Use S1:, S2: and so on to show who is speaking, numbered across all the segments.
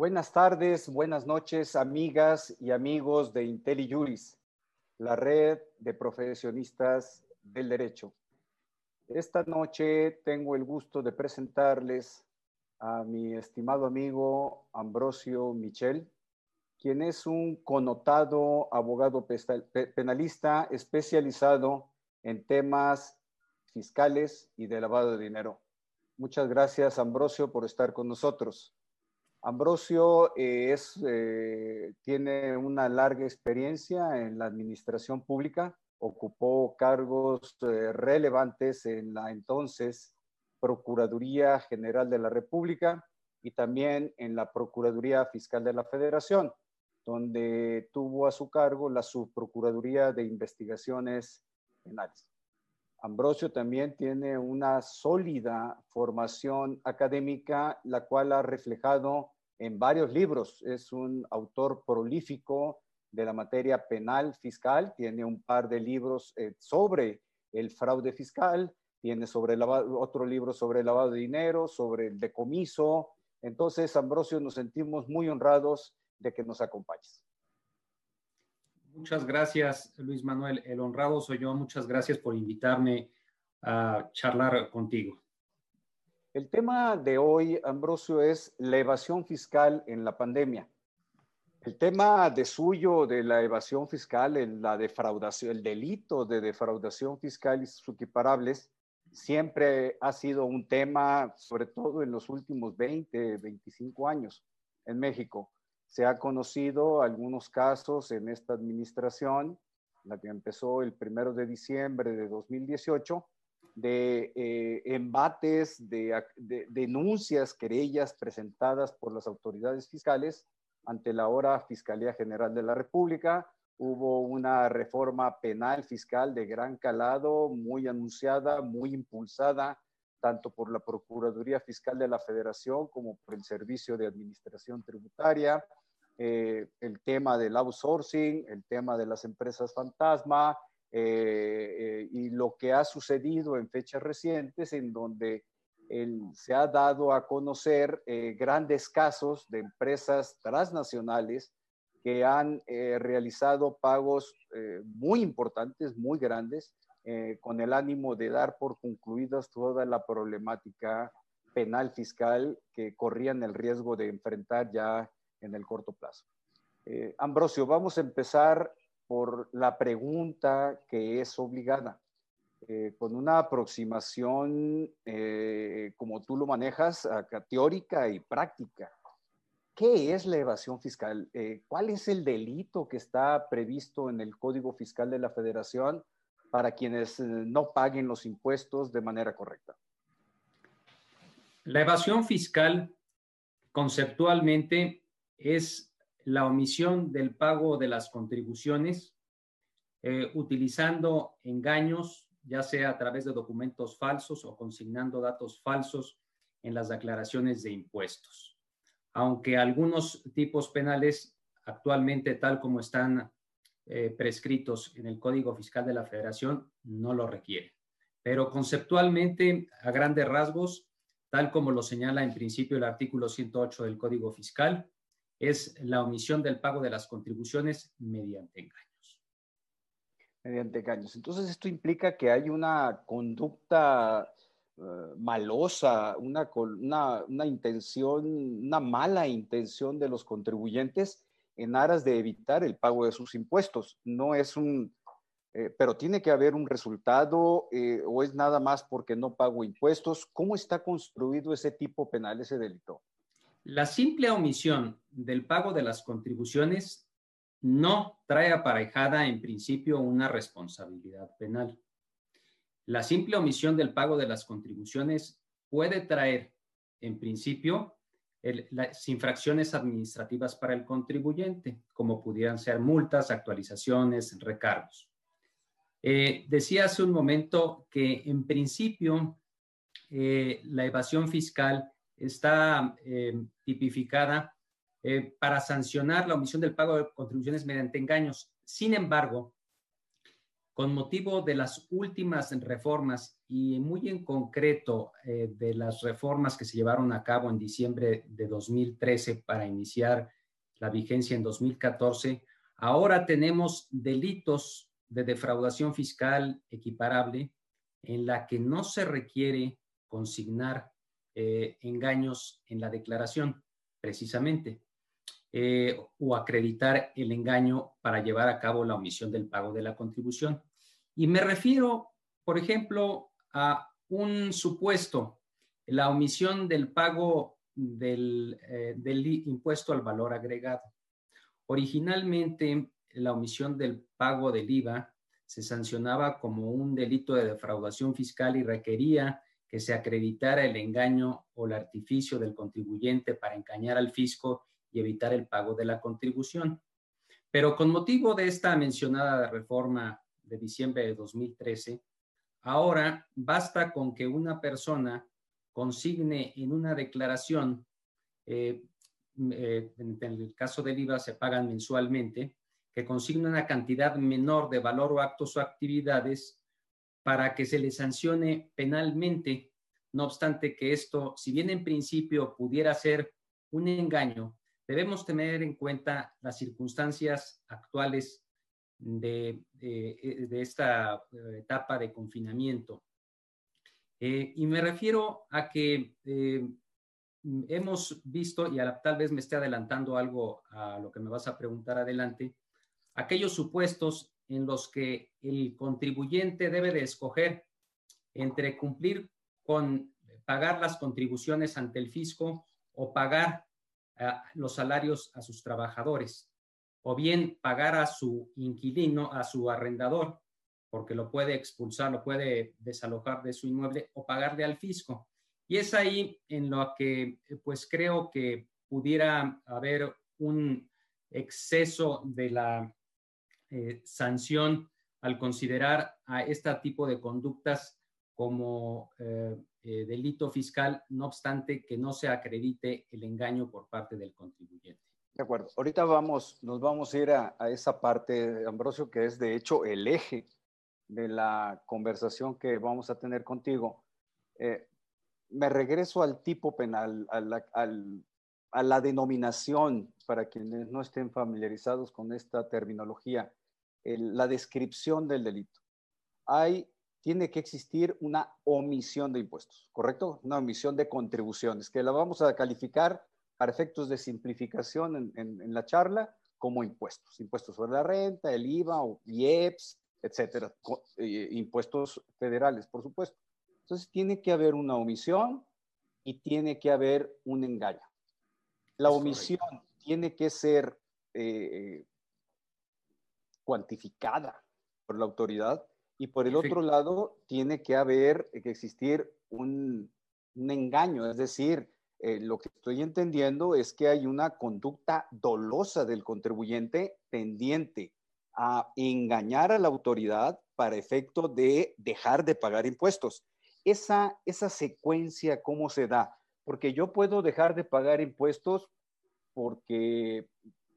S1: Buenas tardes, buenas noches, amigas y amigos de IntelliJuris, la red de profesionistas del derecho. Esta noche tengo el gusto de presentarles a mi estimado amigo Ambrosio Michel, quien es un connotado abogado penalista especializado en temas fiscales y de lavado de dinero. Muchas gracias, Ambrosio, por estar con nosotros. Ambrosio eh, eh, tiene una larga experiencia en la administración pública, ocupó cargos eh, relevantes en la entonces Procuraduría General de la República y también en la Procuraduría Fiscal de la Federación, donde tuvo a su cargo la Subprocuraduría de Investigaciones Penales. Ambrosio también tiene una sólida formación académica, la cual ha reflejado en varios libros. Es un autor prolífico de la materia penal fiscal, tiene un par de libros eh, sobre el fraude fiscal, tiene sobre otro libro sobre el lavado de dinero, sobre el decomiso. Entonces, Ambrosio, nos sentimos muy honrados de que nos acompañes.
S2: Muchas gracias, Luis Manuel. El honrado soy yo. Muchas gracias por invitarme a charlar contigo.
S1: El tema de hoy, Ambrosio, es la evasión fiscal en la pandemia. El tema de suyo de la evasión fiscal, en la defraudación, el delito de defraudación fiscal y sus equiparables, siempre ha sido un tema, sobre todo en los últimos 20, 25 años en México. Se ha conocido algunos casos en esta administración, la que empezó el primero de diciembre de 2018, de eh, embates, de, denuncias, querellas presentadas por las autoridades fiscales ante la ahora Fiscalía General de la República. Hubo una reforma penal fiscal de gran calado, muy anunciada, muy impulsada, tanto por la Procuraduría Fiscal de la Federación como por el Servicio de Administración Tributaria, eh, el tema del outsourcing, el tema de las empresas fantasma eh, eh, y lo que ha sucedido en fechas recientes en donde se ha dado a conocer grandes casos de empresas transnacionales que han realizado pagos muy importantes, muy grandes, con el ánimo de dar por concluidas toda la problemática penal fiscal que corrían el riesgo de enfrentar ya en el corto plazo. Eh, Ambrosio, vamos a empezar por la pregunta que es obligada. Eh, con una aproximación, eh, como tú lo manejas, teórica y práctica. ¿Qué es la evasión fiscal? ¿Cuál es el delito que está previsto en el Código Fiscal de la Federación para quienes no paguen los impuestos de manera correcta?
S2: La evasión fiscal conceptualmente es la omisión del pago de las contribuciones eh, utilizando engaños, ya sea a través de documentos falsos o consignando datos falsos en las declaraciones de impuestos. Aunque algunos tipos penales actualmente, tal como están eh, prescritos en el Código Fiscal de la Federación, no lo requieren. Pero conceptualmente, a grandes rasgos, tal como lo señala en principio el artículo 108 del Código Fiscal, es la omisión del pago de las contribuciones mediante engaños.
S1: Mediante engaños. Entonces, esto implica que hay una conducta eh, malosa, una, una, intención, una mala intención de los contribuyentes en aras de evitar el pago de sus impuestos. No es un, eh, pero tiene que haber un resultado eh, o es nada más porque no pago impuestos. ¿Cómo está construido ese tipo penal, ese delito?
S2: La simple omisión del pago de las contribuciones no trae aparejada en principio una responsabilidad penal. La simple omisión del pago de las contribuciones puede traer en principio las infracciones administrativas para el contribuyente, como pudieran ser multas, actualizaciones, recargos. Eh, decía hace un momento que en principio eh, la evasión fiscal está eh, tipificada eh, para sancionar la omisión del pago de contribuciones mediante engaños. Sin embargo, con motivo de las últimas reformas y muy en concreto eh, de las reformas que se llevaron a cabo en diciembre de 2013 para iniciar la vigencia en 2014, ahora tenemos delitos de defraudación fiscal equiparable en la que no se requiere consignar eh, engaños en la declaración, precisamente, eh, o acreditar el engaño para llevar a cabo la omisión del pago de la contribución. Y me refiero, por ejemplo, a un supuesto, la omisión del pago del, eh, del impuesto al valor agregado. Originalmente, la omisión del pago del IVA se sancionaba como un delito de defraudación fiscal y requería que se acreditara el engaño o el artificio del contribuyente para engañar al fisco y evitar el pago de la contribución. Pero con motivo de esta mencionada reforma de diciembre de 2013, ahora basta con que una persona consigne en una declaración, eh, eh, en el caso del IVA se pagan mensualmente, que consigne una cantidad menor de valor o actos o actividades para que se le sancione penalmente. No obstante que esto, si bien en principio pudiera ser un engaño, debemos tener en cuenta las circunstancias actuales de, esta eh, etapa de confinamiento. Eh, y me refiero a que eh, hemos visto, y tal vez me esté adelantando algo a lo que me vas a preguntar adelante, aquellos supuestos en los que el contribuyente debe de escoger entre cumplir con pagar las contribuciones ante el fisco o pagar los salarios a sus trabajadores, o bien pagar a su inquilino, a su arrendador, porque lo puede expulsar, lo puede desalojar de su inmueble, o pagarle al fisco. Y es ahí en lo que pues creo que pudiera haber un exceso de la eh, sanción al considerar a este tipo de conductas como eh, eh, delito fiscal, no obstante que no se acredite el engaño por parte del contribuyente.
S1: De acuerdo. Ahorita vamos, nos vamos a ir a, esa parte, Ambrosio, que es de hecho el eje de la conversación que vamos a tener contigo. Eh, me regreso al tipo penal, a la, a la, denominación, para quienes no estén familiarizados con esta terminología, la descripción del delito. Hay tiene que existir una omisión de impuestos, ¿correcto? Una omisión de contribuciones, que la vamos a calificar para efectos de simplificación en, la charla como impuestos. Impuestos sobre la renta, el IVA o IEPS, etcétera. Eh, impuestos federales, por supuesto. Entonces, tiene que haber una omisión y tiene que haber un engaño. La omisión tiene que ser eh, cuantificada por la autoridad y por el otro lado, tiene que haber, que existir un, engaño, es decir, eh, lo que estoy entendiendo es que hay una conducta dolosa del contribuyente pendiente a engañar a la autoridad para efecto de dejar de pagar impuestos. Esa, esa secuencia, ¿cómo se da? Porque yo puedo dejar de pagar impuestos porque,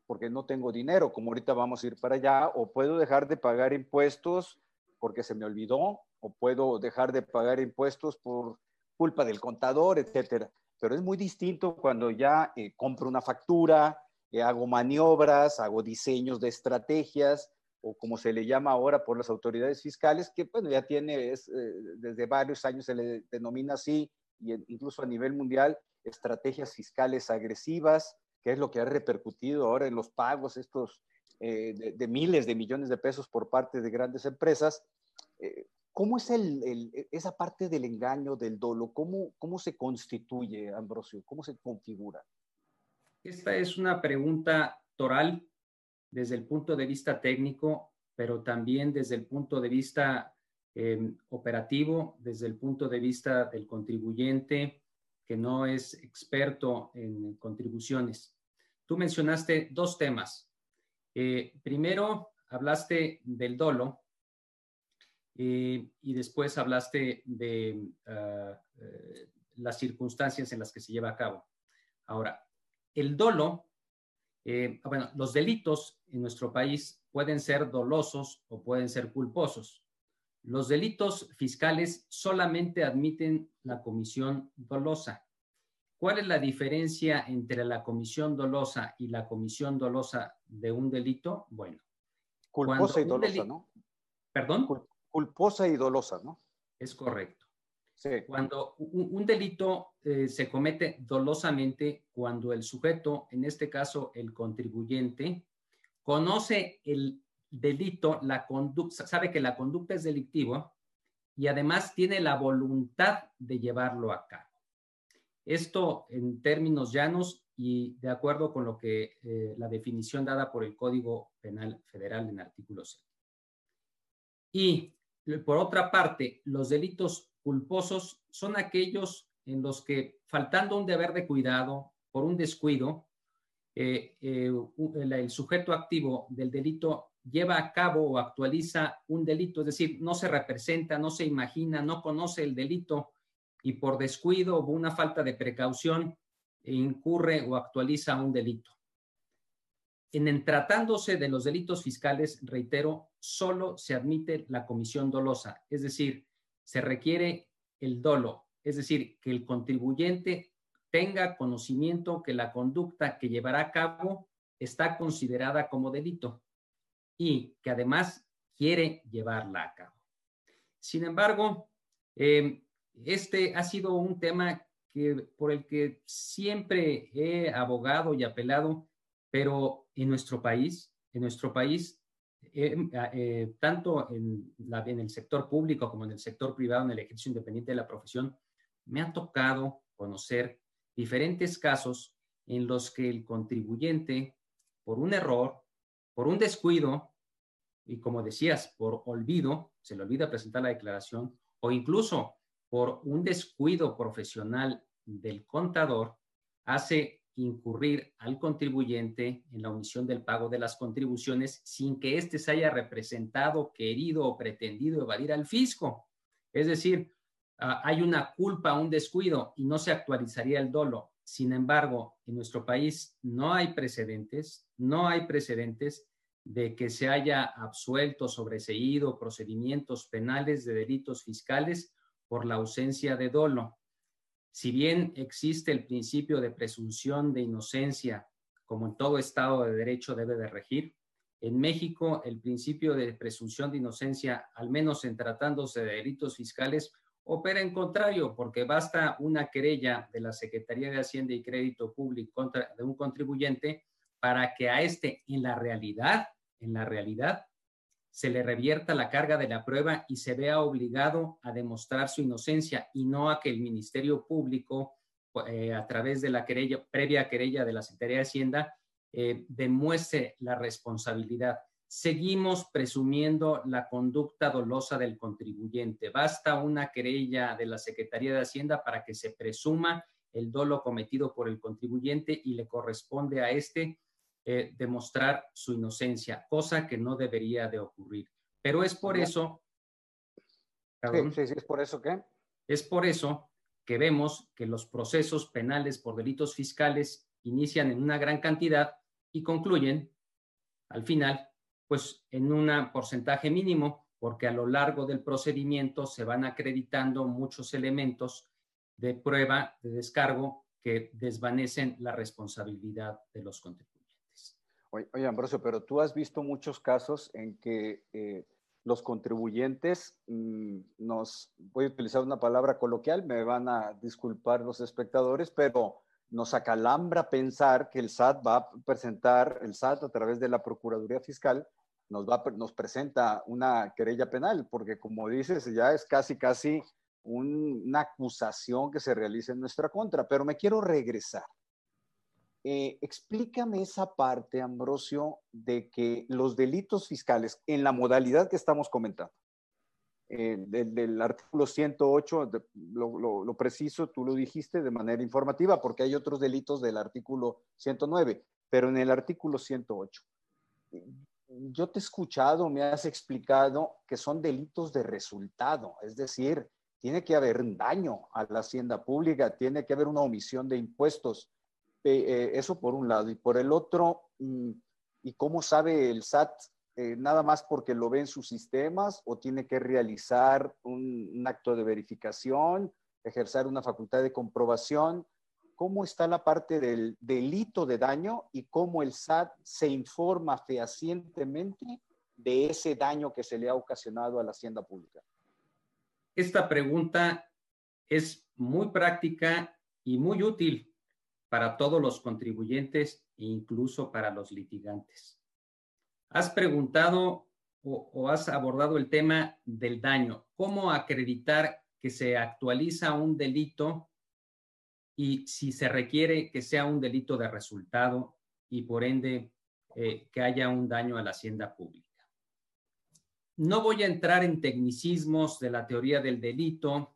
S1: porque no tengo dinero, como ahorita vamos a ir para allá, o puedo dejar de pagar impuestos porque se me olvidó o puedo dejar de pagar impuestos por culpa del contador, etcétera. Pero es muy distinto cuando ya eh, compro una factura, eh, hago maniobras, hago diseños de estrategias o como se le llama ahora por las autoridades fiscales, que bueno, ya tiene, eh, desde varios años se le denomina así, y incluso a nivel mundial, estrategias fiscales agresivas, que es lo que ha repercutido ahora en los pagos, estos eh, de, miles de millones de pesos por parte de grandes empresas. Eh, ¿Cómo es el, esa parte del engaño, del dolo? ¿Cómo, ¿Cómo se constituye, Ambrosio? ¿Cómo se configura?
S2: Esta es una pregunta toral desde el punto de vista técnico, pero también desde el punto de vista em, operativo, desde el punto de vista del contribuyente que no es experto en contribuciones. Tú mencionaste dos temas, eh, primero, hablaste del dolo eh, y después hablaste de ah, eh, las circunstancias en las que se lleva a cabo. Ahora, el dolo, bueno, los delitos en nuestro país pueden ser dolosos o pueden ser culposos. Los delitos fiscales solamente admiten la comisión dolosa. ¿Cuál es la diferencia entre la comisión dolosa y la comisión dolosa de un delito? Bueno.
S1: Culposa y dolosa, ¿no?
S2: ¿Perdón?
S1: Culposa y dolosa, ¿no?
S2: Es correcto. Sí. Cuando un, delito eh, se comete dolosamente, cuando el sujeto, en este caso el contribuyente, conoce el delito, la conducta, sabe que la conducta es delictiva y además tiene la voluntad de llevarlo a cabo. Esto en términos llanos y de acuerdo con lo que eh, la definición dada por el Código Penal Federal en artículo 7. Y por otra parte, los delitos culposos son aquellos en los que, faltando un deber de cuidado por un descuido, eh, eh, el, sujeto activo del delito lleva a cabo o actualiza un delito, es decir, no se representa, no se imagina, no conoce el delito y por descuido o una falta de precaución incurre o actualiza un delito. En, tratándose de los delitos fiscales, reitero, solo se admite la comisión dolosa, es decir, se requiere el dolo, es decir, que el contribuyente tenga conocimiento que la conducta que llevará a cabo está considerada como delito y que además quiere llevarla a cabo. Sin embargo, em, este ha sido un tema que, por el que siempre he abogado y apelado, pero en nuestro país, en nuestro país, em, eh, tanto en, en el sector público como en el sector privado, en el ejercicio independiente de la profesión, me ha tocado conocer diferentes casos en los que el contribuyente, por un error, por un descuido, y como decías, por olvido, se le olvida presentar la declaración, o incluso por un descuido profesional del contador, hace incurrir al contribuyente en la omisión del pago de las contribuciones sin que éste se haya representado, querido o pretendido evadir al fisco. Es decir, Ah, hay una culpa, un descuido y no se actualizaría el dolo. Sin embargo, en nuestro país no hay precedentes, no hay precedentes de que se haya absuelto, sobreseído procedimientos penales de delitos fiscales por la ausencia de dolo. Si bien existe el principio de presunción de inocencia, como en todo Estado de Derecho debe de regir, en México el principio de presunción de inocencia, al menos en tratándose de delitos fiscales, opera en contrario, porque basta una querella de la Secretaría de Hacienda y Crédito Público contra de un contribuyente para que a este, en la realidad, en la realidad, se le revierta la carga de la prueba y se vea obligado a demostrar su inocencia y no a que el Ministerio Público, eh, a través de la querella, previa querella de la Secretaría de Hacienda, eh, demuestre la responsabilidad seguimos presumiendo la conducta dolosa del contribuyente. Basta una querella de la Secretaría de Hacienda para que se presuma el dolo cometido por el contribuyente y le corresponde a este eh, demostrar su inocencia, cosa que no debería de ocurrir. Pero es por eso...
S1: Sí, sí, sí, es por eso que...
S2: Es por eso que vemos que los procesos penales por delitos fiscales inician en una gran cantidad y concluyen al final pues en un porcentaje mínimo, porque a lo largo del procedimiento se van acreditando muchos elementos de prueba, de descargo, que desvanecen la responsabilidad de los contribuyentes.
S1: Oye, Ambrosio, pero tú has visto muchos casos en que eh, los contribuyentes mm, nos, voy a utilizar una palabra coloquial, me van a disculpar los espectadores, pero nos acalambra pensar que el SAT va a presentar, el SAT a través de la Procuraduría Fiscal, nos, va, nos presenta una querella penal, porque como dices, ya es casi, casi una acusación que se realiza en nuestra contra. Pero me quiero regresar. Eh, explícame esa parte, Ambrosio, de que los delitos fiscales, en la modalidad que estamos comentando, eh, del, artículo 108, lo, lo, preciso, tú lo dijiste de manera informativa, porque hay otros delitos del artículo 109, pero en el artículo 108 yo te he escuchado, me has explicado que son delitos de resultado, es decir, tiene que haber un daño a la hacienda pública, tiene que haber una omisión de impuestos. Eh, eso por un lado. Y por el otro, mm, ¿y cómo sabe el SAT eh, nada más porque lo ven sus sistemas o tiene que realizar un, acto de verificación, ejercer una facultad de comprobación? ¿Cómo está la parte del delito de daño y cómo el SAT se informa fehacientemente de ese daño que se le ha ocasionado a la hacienda pública?
S2: Esta pregunta es muy práctica y muy útil para todos los contribuyentes e incluso para los litigantes. Has preguntado o, has abordado el tema del daño. ¿Cómo acreditar que se actualiza un delito y si se requiere que sea un delito de resultado y por ende eh, que haya un daño a la hacienda pública? No voy a entrar en tecnicismos de la teoría del delito,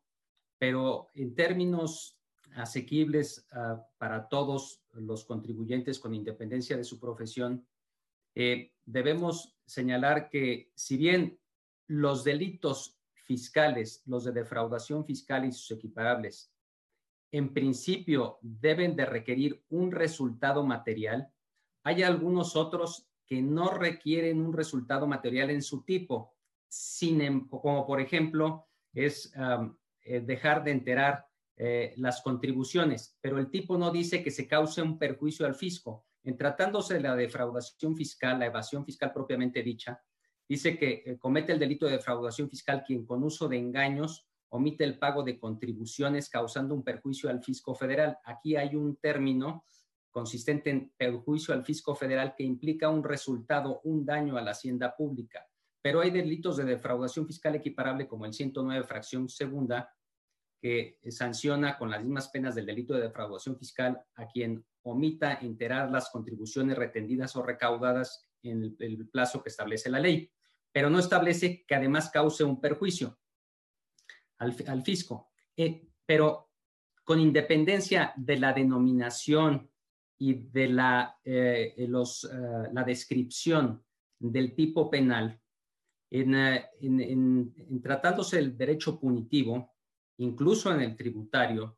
S2: pero en términos asequibles ah, para todos los contribuyentes con independencia de su profesión, eh, debemos señalar que si bien los delitos fiscales, los de defraudación fiscal y sus equiparables, en principio deben de requerir un resultado material, hay algunos otros que no requieren un resultado material en su tipo, sin, em, como por ejemplo es eh, dejar de enterar eh, las contribuciones, pero el tipo no dice que se cause un perjuicio al fisco. En tratándose de la defraudación fiscal, la evasión fiscal propiamente dicha, dice que eh, comete el delito de defraudación fiscal quien con uso de engaños omite el pago de contribuciones causando un perjuicio al fisco federal. Aquí hay un término consistente en perjuicio al fisco federal que implica un resultado, un daño a la hacienda pública. Pero hay delitos de defraudación fiscal equiparable como el 109 fracción segunda, que sanciona con las mismas penas del delito de defraudación fiscal a quien omita enterar las contribuciones retendidas o recaudadas en el, plazo que establece la ley, pero no establece que además cause un perjuicio al, fisco. Eh, pero con independencia de la denominación y de la, eh, los, eh, la descripción del tipo penal, en, en, tratándose del derecho punitivo, incluso en el tributario,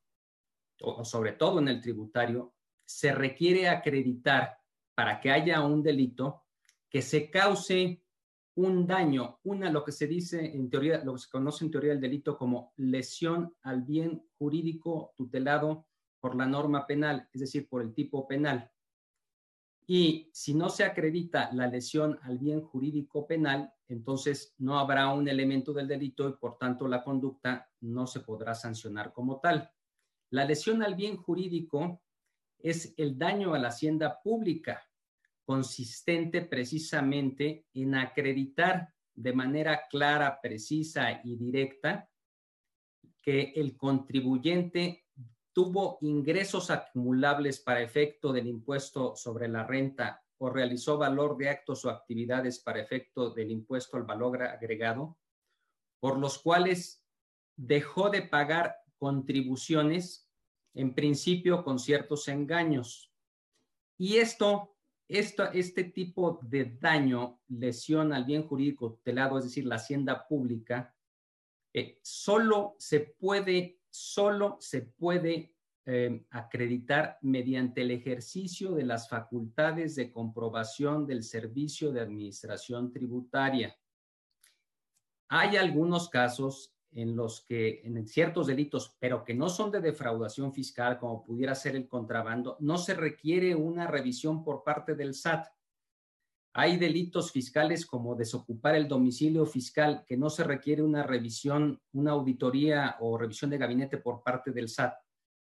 S2: o sobre todo en el tributario, se requiere acreditar para que haya un delito que se cause un daño, una lo que se dice en teoría, lo que se conoce en teoría del delito como lesión al bien jurídico tutelado por la norma penal, es decir, por el tipo penal. Y si no se acredita la lesión al bien jurídico penal, entonces no habrá un elemento del delito y por tanto la conducta no se podrá sancionar como tal. La lesión al bien jurídico es el daño a la hacienda pública, consistente precisamente en acreditar de manera clara, precisa y directa que el contribuyente tuvo ingresos acumulables para efecto del impuesto sobre la renta o realizó valor de actos o actividades para efecto del impuesto al valor agregado, por los cuales dejó de pagar contribuciones en principio con ciertos engaños. Y esto, esto, este tipo de daño, lesión al bien jurídico tutelado, es decir, la hacienda pública, eh, solo se puede, solo se puede eh, acreditar mediante el ejercicio de las facultades de comprobación del servicio de administración tributaria. Hay algunos casos en los que en ciertos delitos, pero que no son de defraudación fiscal, como pudiera ser el contrabando, no se requiere una revisión por parte del SAT. Hay delitos fiscales como desocupar el domicilio fiscal, que no se requiere una revisión, una auditoría o revisión de gabinete por parte del SAT.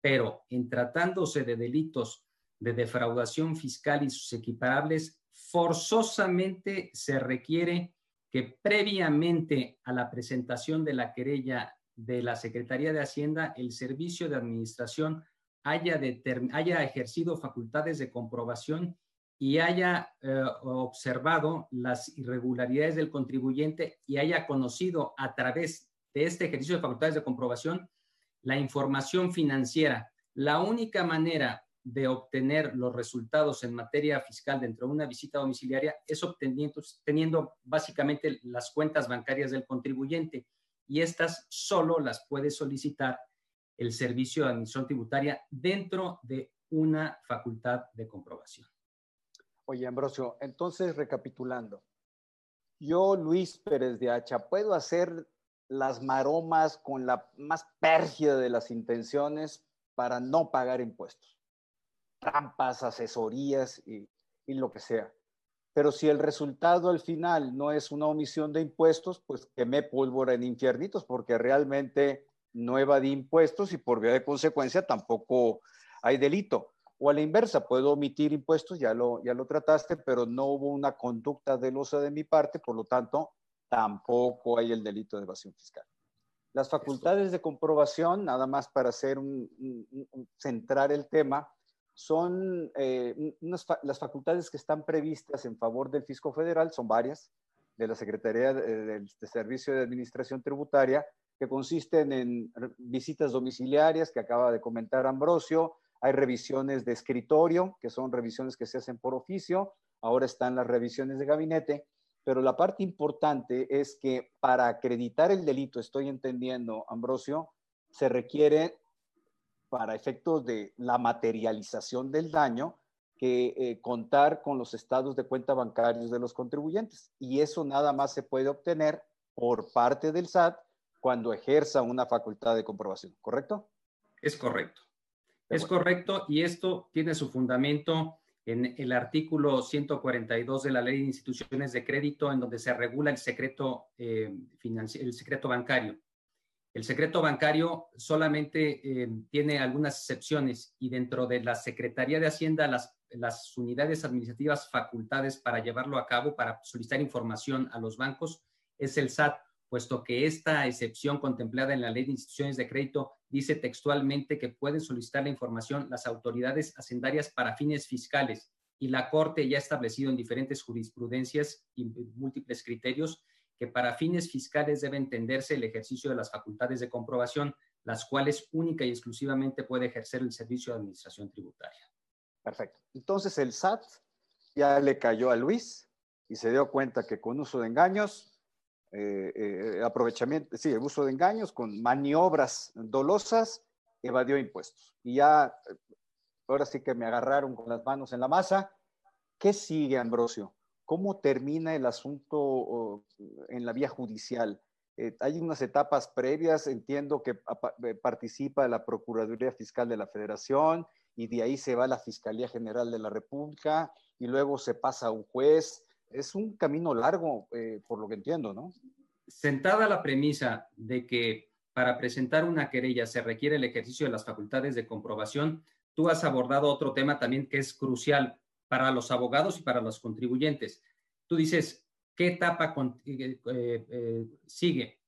S2: Pero en tratándose de delitos de defraudación fiscal y sus equiparables, forzosamente se requiere que previamente a la presentación de la querella de la Secretaría de Hacienda, el Servicio de Administración haya, ejercido facultades de comprobación y haya eh, observado las irregularidades del contribuyente y haya conocido a través de este ejercicio de facultades de comprobación la información financiera. La única manera de obtener los resultados en materia fiscal dentro de una visita domiciliaria es obteniendo, teniendo básicamente las cuentas bancarias del contribuyente y estas solo las puede solicitar el servicio de administración tributaria dentro de una facultad de comprobación.
S1: Oye, Ambrosio, entonces recapitulando, yo, Luis Pérez de Hacha, puedo hacer las maromas con la más pérgida de las intenciones para no pagar impuestos. Trampas, asesorías y, y lo que sea. Pero si el resultado al final no es una omisión de impuestos, pues quemé pólvora en infiernitos, porque realmente no evadí impuestos y por vía de consecuencia tampoco hay delito. O a la inversa, puedo omitir impuestos, ya lo, ya lo trataste, pero no hubo una conducta delosa de mi parte, por lo tanto, tampoco hay el delito de evasión fiscal. Las facultades de comprobación, nada más para hacer un, centrar el tema, son eh, las facultades que están previstas en favor del fisco federal, son varias, de la Secretaría de, Servicio de Administración Tributaria, que consisten en visitas domiciliarias, que acaba de comentar Ambrosio, hay revisiones de escritorio, que son revisiones que se hacen por oficio, ahora están las revisiones de gabinete, pero la parte importante es que para acreditar el delito, estoy entendiendo, Ambrosio, se requiere para efectos de la materialización del daño, que eh, contar con los estados de cuenta bancarios de los contribuyentes. Y eso nada más se puede obtener por parte del SAT cuando ejerza una facultad de comprobación, ¿correcto?
S2: Es correcto. Es correcto y esto tiene su fundamento en el artículo 142 de la Ley de Instituciones de Crédito, en donde se regula el secreto, eh, el secreto bancario. El secreto bancario solamente eh, tiene algunas excepciones y dentro de la Secretaría de Hacienda, las, las unidades administrativas facultades para llevarlo a cabo, para solicitar información a los bancos, es el SAT, puesto que esta excepción contemplada en la Ley de Instituciones de Crédito dice textualmente que pueden solicitar la información las autoridades hacendarias para fines fiscales y la Corte ya ha establecido en diferentes jurisprudencias y múltiples criterios que para fines fiscales debe entenderse el ejercicio de las facultades de comprobación, las cuales única y exclusivamente puede ejercer el servicio de administración tributaria.
S1: Perfecto. Entonces el SAT ya le cayó a Luis y se dio cuenta que con uso de engaños, eh, eh, aprovechamiento, sí, el uso de engaños, con maniobras dolosas, evadió impuestos. Y ya, ahora sí que me agarraron con las manos en la masa. ¿Qué sigue, Ambrosio? ¿Cómo termina el asunto en la vía judicial? Eh, hay unas etapas previas, entiendo que participa la Procuraduría Fiscal de la Federación y de ahí se va a la Fiscalía General de la República y luego se pasa a un juez. Es un camino largo, eh, por lo que entiendo, ¿no?
S2: Sentada la premisa de que para presentar una querella se requiere el ejercicio de las facultades de comprobación, tú has abordado otro tema también que es crucial para los abogados y para los contribuyentes. Tú dices, ¿qué etapa eh, eh, sigue?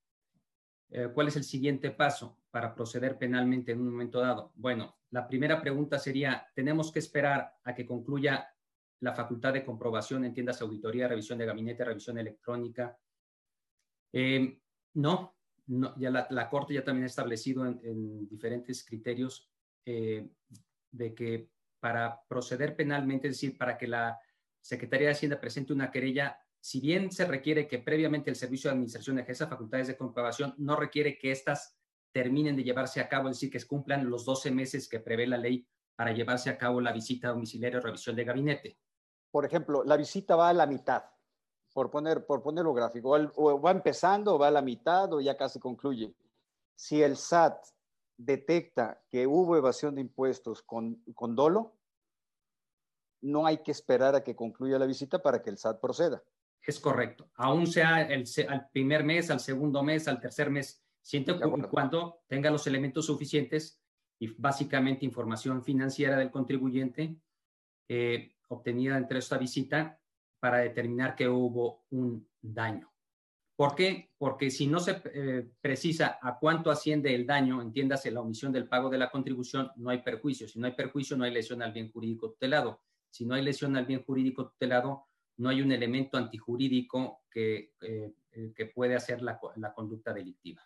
S2: ¿Cuál es el siguiente paso para proceder penalmente en un momento dado? Bueno, la primera pregunta sería, ¿tenemos que esperar a que concluya la facultad de comprobación, entiendas auditoría, revisión de gabinete, revisión electrónica? no, no, ya la, Corte ya también ha establecido en, diferentes criterios de que para proceder penalmente, es decir, para que la Secretaría de Hacienda presente una querella, si bien se requiere que previamente el Servicio de Administración ejerza facultades de comprobación, no requiere que éstas terminen de llevarse a cabo, es decir, que cumplan los 12 meses que prevé la ley para llevarse a cabo la visita domiciliaria o revisión de gabinete.
S1: Por ejemplo, la visita va a la mitad, por, poner, por ponerlo gráfico, o va empezando, o va a la mitad, o ya casi concluye. Si el SAT detecta que hubo evasión de impuestos con, con dolo, no hay que esperar a que concluya la visita para que el SAT proceda.
S2: Es correcto. Aún sea el, al primer mes, al segundo mes, al tercer mes, siempre y cuando tenga los elementos suficientes y básicamente información financiera del contribuyente eh, obtenida entre esta visita para determinar que hubo un daño. ¿Por qué? Porque si no se eh, precisa a cuánto asciende el daño, entiéndase la omisión del pago de la contribución, no hay perjuicio. Si no hay perjuicio, no hay lesión al bien jurídico tutelado. Si no hay lesión al bien jurídico tutelado, no hay un elemento antijurídico que, eh, que puede hacer la, la conducta delictiva.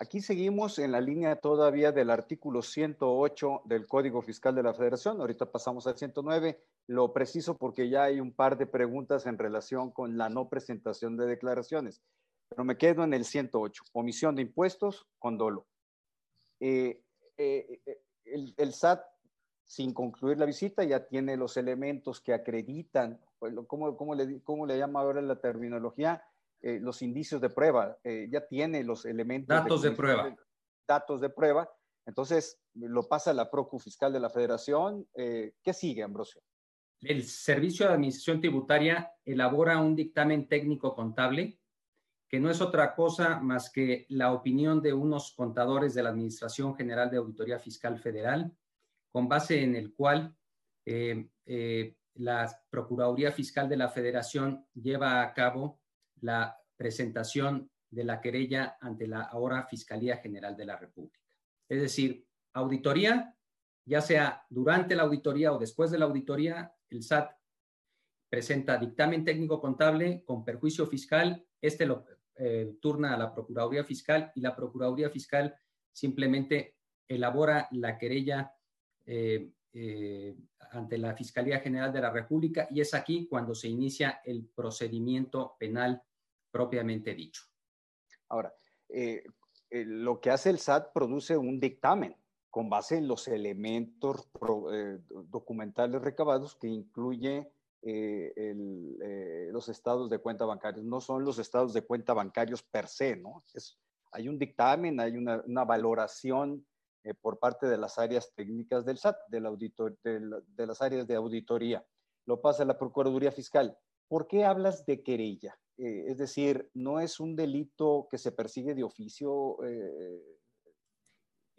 S1: Aquí seguimos en la línea todavía del artículo 108 del Código Fiscal de la Federación. Ahorita pasamos al 109. Lo preciso porque ya hay un par de preguntas en relación con la no presentación de declaraciones. Pero me quedo en el 108. Omisión de impuestos con dolo. Eh, eh, eh, el, el, SAT sin concluir la visita, ya tiene los elementos que acreditan, pues, ¿cómo, cómo, le, cómo le llama ahora la terminología? Eh, los indicios de prueba, eh, ya tiene los elementos.
S2: Datos de, prueba.
S1: datos de prueba. Entonces, lo pasa a la Procu Fiscal de la Federación. Eh, ¿Qué sigue, Ambrosio?
S2: El Servicio de Administración Tributaria elabora un dictamen técnico contable que no es otra cosa más que la opinión de unos contadores de la Administración General de Auditoría Fiscal Federal, con base en el cual eh, eh, la Procuraduría Fiscal de la Federación lleva a cabo la presentación de la querella ante la ahora Fiscalía General de la República. Es decir, auditoría, ya sea durante la auditoría o después de la auditoría, el SAT presenta dictamen técnico contable con perjuicio fiscal. Este lo eh, turna a la Procuraduría Fiscal y la Procuraduría Fiscal simplemente elabora la querella eh, eh, ante la Fiscalía General de la República y es aquí cuando se inicia el procedimiento penal propiamente dicho.
S1: Ahora, lo que hace el SAT produce un dictamen con base en los elementos documentales recabados que incluye eh, eh, los estados de cuenta bancarios. No son los estados de cuenta bancarios per se, ¿no? Es, hay un dictamen, hay una, valoración eh, por parte de las áreas técnicas del SAT, del auditor, de, las áreas de auditoría. Lo pasa la Procuraduría Fiscal. ¿Por qué hablas de querella? Es decir, ¿no es un delito que se persigue de oficio?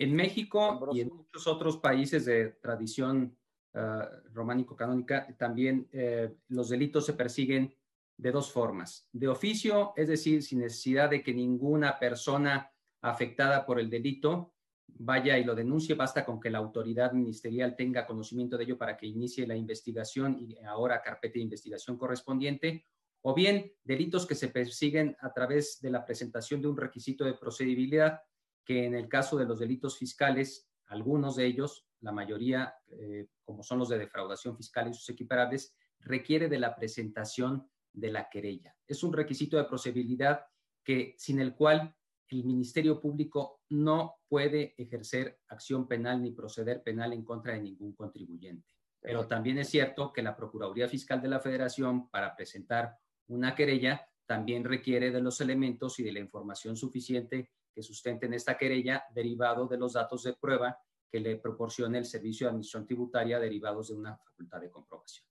S2: en México y en muchos otros países de tradición Ah, románico-canónica, también eh, los delitos se persiguen de dos formas. De oficio, es decir, sin necesidad de que ninguna persona afectada por el delito vaya y lo denuncie, basta con que la autoridad ministerial tenga conocimiento de ello para que inicie la investigación y ahora carpeta de investigación correspondiente, o bien delitos que se persiguen a través de la presentación de un requisito de procedibilidad, que en el caso de los delitos fiscales, algunos de ellos la mayoría, eh, como son los de defraudación fiscal y sus equiparables, requiere de la presentación de la querella. Es un requisito de procedibilidad que, sin el cual el Ministerio Público no puede ejercer acción penal ni proceder penal en contra de ningún contribuyente. Pero también es cierto que la Procuraduría Fiscal de la Federación, para presentar una querella, también requiere de los elementos y de la información suficiente que sustenten esta querella derivado de los datos de prueba que le proporcione el servicio de admisión tributaria derivados de una facultad de comprobación.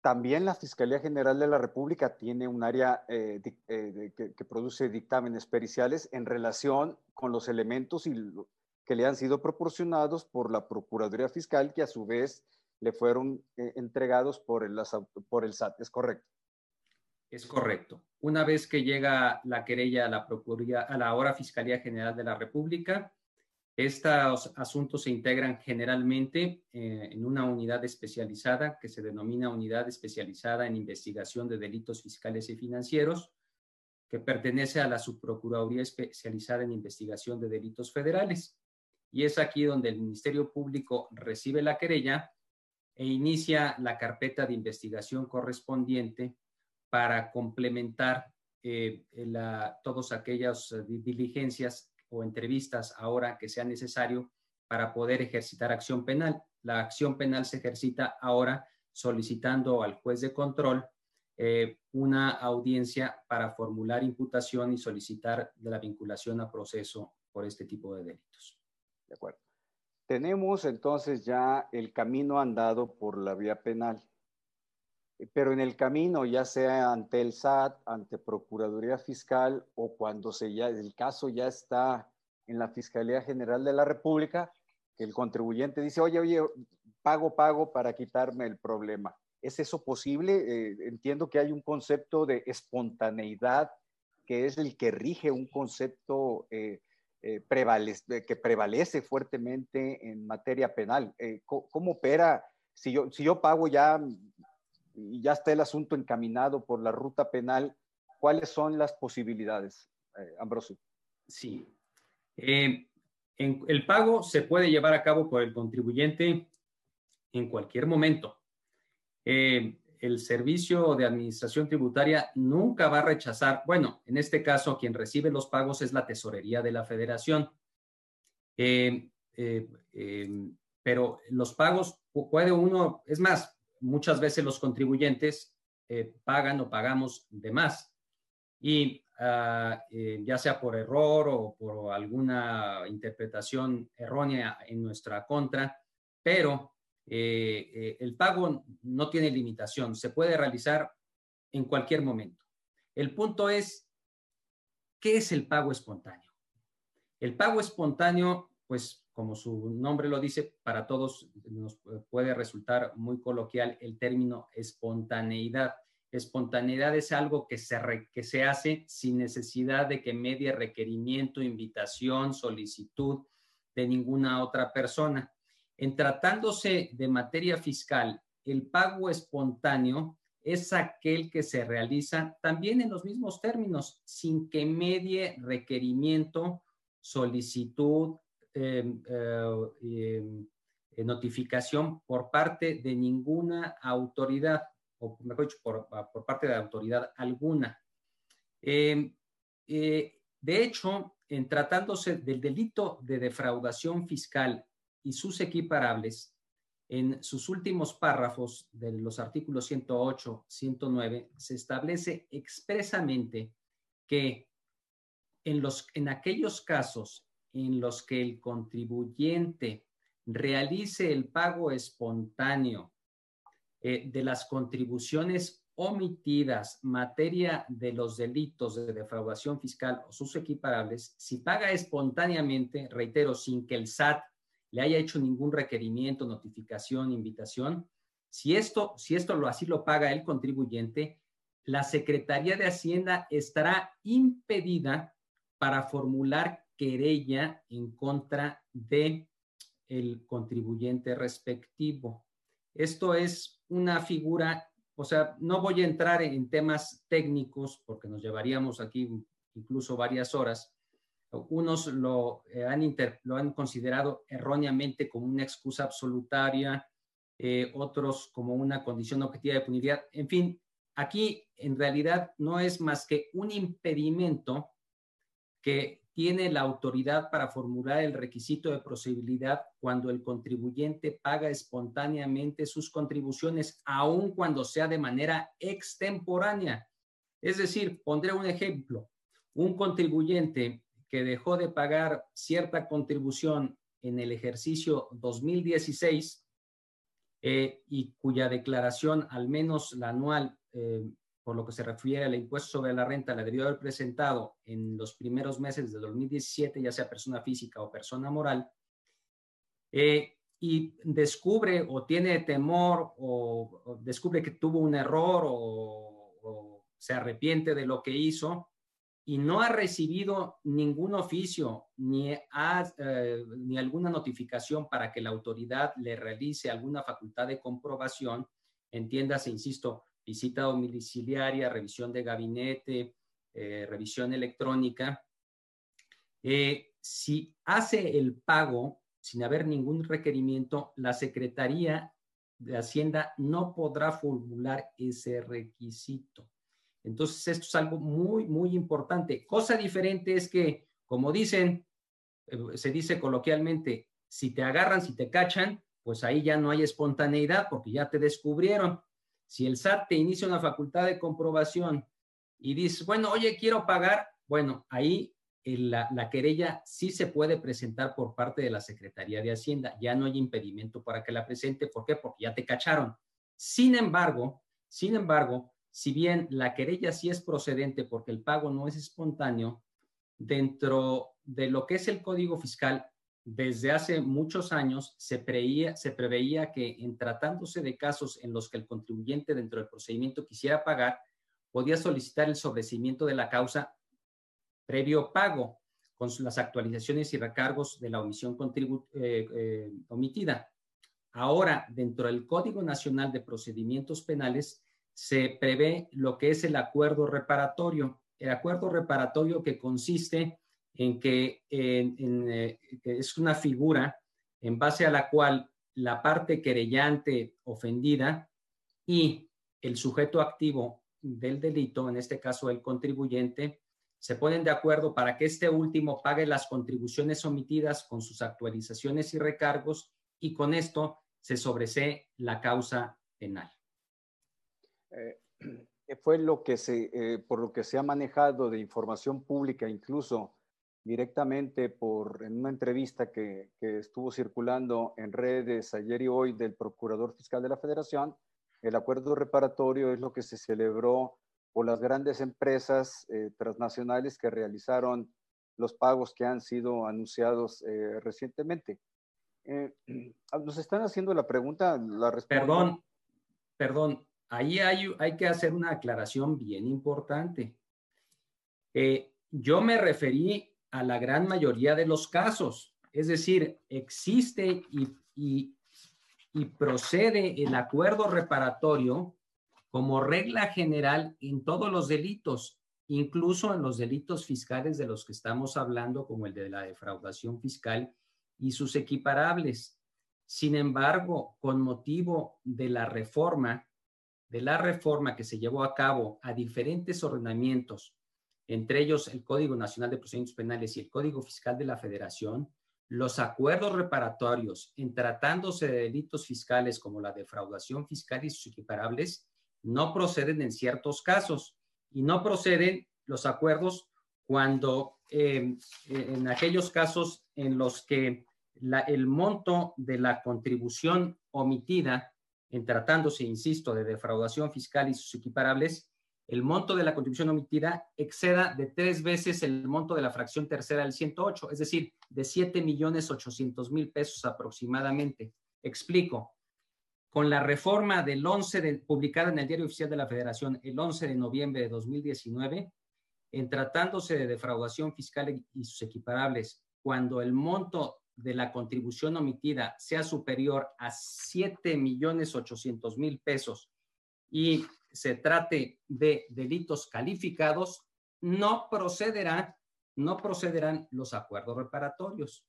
S1: También la Fiscalía General de la República tiene un área eh, eh, que, produce dictámenes periciales en relación con los elementos que le han sido proporcionados por la Procuraduría Fiscal, que a su vez le fueron eh, entregados por el, por el SAT. ¿Es correcto?
S2: Es correcto. Una vez que llega la querella a la, Procuraduría, a la ahora Fiscalía General de la República, estos asuntos se integran generalmente eh, en una unidad especializada que se denomina Unidad Especializada en Investigación de Delitos Fiscales y Financieros, que pertenece a la Subprocuraduría Especializada en Investigación de Delitos Federales. Y es aquí donde el Ministerio Público recibe la querella e inicia la carpeta de investigación correspondiente para complementar eh, todas aquellas eh, diligencias o entrevistas ahora que sea necesario para poder ejercitar acción penal. La acción penal se ejercita ahora solicitando al juez de control eh, una audiencia para formular imputación y solicitar de la vinculación a proceso por este tipo de delitos.
S1: De acuerdo. Tenemos entonces ya el camino andado por la vía penal. Pero en el camino, ya sea ante el SAT, ante Procuraduría Fiscal o cuando se ya, el caso ya está en la Fiscalía General de la República, que el contribuyente dice, oye, oye, pago, pago para quitarme el problema. ¿Es eso posible? Eh, entiendo que hay un concepto de espontaneidad que es el que rige un concepto eh, eh, que prevalece fuertemente en materia penal. ¿Cómo opera? Si yo, si yo pago ya y ya está el asunto encaminado por la ruta penal, ¿cuáles son las posibilidades, eh, Ambrosio?
S2: Sí. Eh, el pago se puede llevar a cabo por el contribuyente en cualquier momento. Eh, el servicio de administración tributaria nunca va a rechazar, bueno, en este caso quien recibe los pagos es la tesorería de la federación. pero los pagos puede uno, es más, muchas veces los contribuyentes eh, pagan o pagamos de más. Y ah, eh, ya sea por error o por alguna interpretación errónea en nuestra contra, pero eh, el pago no tiene limitación, se puede realizar en cualquier momento. El punto es, ¿qué es el pago espontáneo? El pago espontáneo, pues como su nombre lo dice, para todos nos puede resultar muy coloquial el término espontaneidad. Espontaneidad es algo que se, que se hace sin necesidad de que medie requerimiento, invitación, solicitud de ninguna otra persona. En tratándose de materia fiscal, el pago espontáneo es aquel que se realiza también en los mismos términos, sin que medie requerimiento, solicitud, notificación por parte de ninguna autoridad, o mejor dicho, por, por parte de autoridad alguna. Em, eh, de hecho, en tratándose del delito de defraudación fiscal y sus equiparables, en sus últimos párrafos de los artículos 108, 109, se establece expresamente que en, los, en aquellos casos en los que el contribuyente realice el pago espontáneo eh, de las contribuciones omitidas materia de los delitos de defraudación fiscal o sus equiparables, si paga espontáneamente, reitero, sin que el SAT le haya hecho ningún requerimiento, notificación, invitación, si esto, si esto lo así lo paga el contribuyente, la Secretaría de Hacienda estará impedida para formular querella en contra de el contribuyente respectivo. Esto es una figura, o sea, no voy a entrar en temas técnicos porque nos llevaríamos aquí incluso varias horas. Unos lo, eh, han, lo han considerado erróneamente como una excusa absolutaria, eh, otros como una condición objetiva de punidad. En fin, aquí en realidad no es más que un impedimento que tiene la autoridad para formular el requisito de procedibilidad cuando el contribuyente paga espontáneamente sus contribuciones, aun cuando sea de manera extemporánea. Es decir, pondré un ejemplo. Un contribuyente que dejó de pagar cierta contribución en el ejercicio 2016 eh, y cuya declaración, al menos la anual, eh, por lo que se refiere al impuesto sobre la renta, la debió haber presentado en los primeros meses de 2017, ya sea persona física o persona moral, eh, y descubre o tiene temor o, descubre que tuvo un error o, se arrepiente de lo que hizo y no ha recibido ningún oficio ni, eh, ni alguna notificación para que la autoridad le realice alguna facultad de comprobación, entiéndase, insisto, visita domiciliaria, revisión de gabinete, eh, revisión electrónica. Eh, si hace el pago sin haber ningún requerimiento, la Secretaría de Hacienda no podrá formular ese requisito. Entonces, esto es algo muy, muy importante. Cosa diferente es que, como dicen, eh, se dice coloquialmente, si te agarran, si te cachan, pues ahí ya no hay espontaneidad porque ya te descubrieron. Si el SAT te inicia una facultad de comprobación y dice, bueno, oye, quiero pagar, bueno, ahí la, la, querella sí se puede presentar por parte de la Secretaría de Hacienda. Ya no hay impedimento para que la presente. ¿Por qué? Porque ya te cacharon. Sin embargo, sin embargo, si bien la querella sí es procedente porque el pago no es espontáneo, dentro de lo que es el Código Fiscal desde hace muchos años se, preveía que en tratándose de casos en los que el contribuyente dentro del procedimiento quisiera pagar, podía solicitar el sobrecimiento de la causa previo pago con las actualizaciones y recargos de la omisión eh, eh, omitida. Ahora, dentro del Código Nacional de Procedimientos Penales, se prevé lo que es el acuerdo reparatorio. El acuerdo reparatorio que consiste en que, eh, es una figura en base a la cual la parte querellante ofendida y el sujeto activo del delito, en este caso el contribuyente, se ponen de acuerdo para que este último pague las contribuciones omitidas con sus actualizaciones y recargos y con esto se sobresee la causa penal.
S1: Eh, fue lo que se, eh, por lo que se ha manejado de información pública, incluso directamente por en una entrevista que, que, estuvo circulando en redes ayer y hoy del Procurador Fiscal de la Federación, el acuerdo reparatorio es lo que se celebró por las grandes empresas eh, transnacionales que realizaron los pagos que han sido anunciados eh, recientemente. Eh, nos están haciendo la pregunta, la
S2: respuesta. Perdón, perdón, ahí hay, hay que hacer una aclaración bien importante. yo me referí a la gran mayoría de los casos, es decir, existe y, procede el acuerdo reparatorio como regla general en todos los delitos, incluso en los delitos fiscales de los que estamos hablando, como el de la defraudación fiscal y sus equiparables. Sin embargo, con motivo de la reforma, de la reforma que se llevó a cabo a diferentes ordenamientos, entre ellos el Código Nacional de Procedimientos Penales y el Código Fiscal de la Federación, los acuerdos reparatorios en tratándose de delitos fiscales como la defraudación fiscal y sus equiparables no proceden en ciertos casos y no proceden los acuerdos cuando eh, en aquellos casos en los que el monto de la contribución omitida en tratándose, insisto, de defraudación fiscal y sus equiparables, el monto de la contribución omitida exceda de tres veces el monto de la fracción tercera del 108, es decir, de 7 millones 800 mil pesos aproximadamente. Explico. Con la reforma del 11 de, publicada en el Diario Oficial de la Federación el 11 de noviembre de 2019, en tratándose de defraudación fiscal y sus equiparables, cuando el monto de la contribución omitida sea superior a 7 millones 800 mil pesos y se trate de delitos calificados, no procederá, no procederán los acuerdos reparatorios.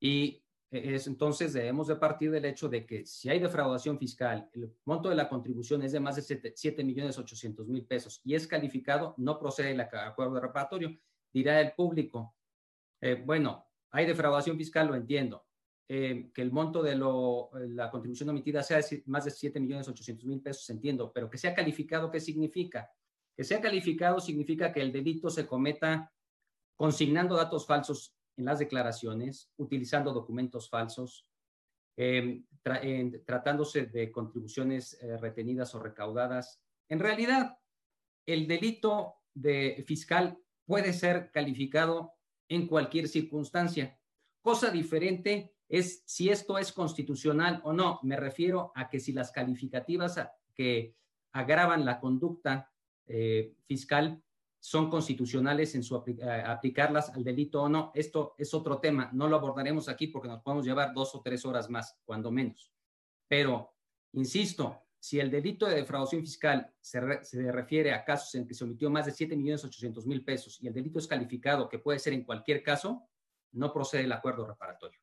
S2: Y es, entonces debemos de partir del hecho de que si hay defraudación fiscal, el monto de la contribución es de más de 7 millones 800 mil pesos y es calificado, no procede el acuerdo reparatorio. Dirá el público, eh, bueno, hay defraudación fiscal, lo entiendo. Eh, que el monto de lo, la contribución omitida sea más de 7 millones 800 mil pesos, entiendo, pero que sea calificado, ¿qué significa? Que sea calificado significa que el delito se cometa consignando datos falsos en las declaraciones, utilizando documentos falsos, em, tratándose de contribuciones eh, retenidas o recaudadas. En realidad, el delito de fiscal puede ser calificado en cualquier circunstancia. Cosa diferente es si esto es constitucional o no. Me refiero a que si las calificativas que agravan la conducta eh, fiscal son constitucionales en su eh, aplicarlas al delito o no. Esto es otro tema. No lo abordaremos aquí porque nos podemos llevar dos o tres horas más, cuando menos. Pero, insisto, si el delito de defraudación fiscal se, refiere a casos en que se omitió más de 7 millones 800 mil pesos y el delito es calificado, que puede ser en cualquier caso, no procede el acuerdo reparatorio.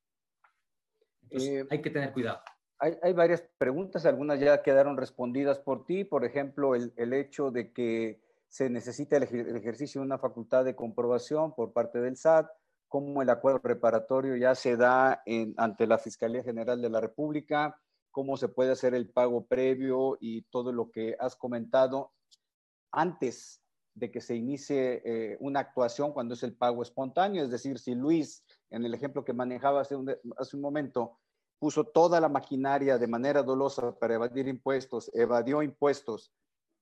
S2: Entonces, eh, hay que tener cuidado.
S1: Hay, hay, varias preguntas, algunas ya quedaron respondidas por ti. Por ejemplo, el, el hecho de que se necesita el, ejercicio de una facultad de comprobación por parte del SAT, cómo el acuerdo preparatorio ya se da en, ante la Fiscalía General de la República, cómo se puede hacer el pago previo y todo lo que has comentado antes de que se inicie eh, una actuación cuando es el pago espontáneo. Es decir, si Luis, en el ejemplo que manejaba hace un, momento, puso toda la maquinaria de manera dolosa para evadir impuestos, evadió impuestos,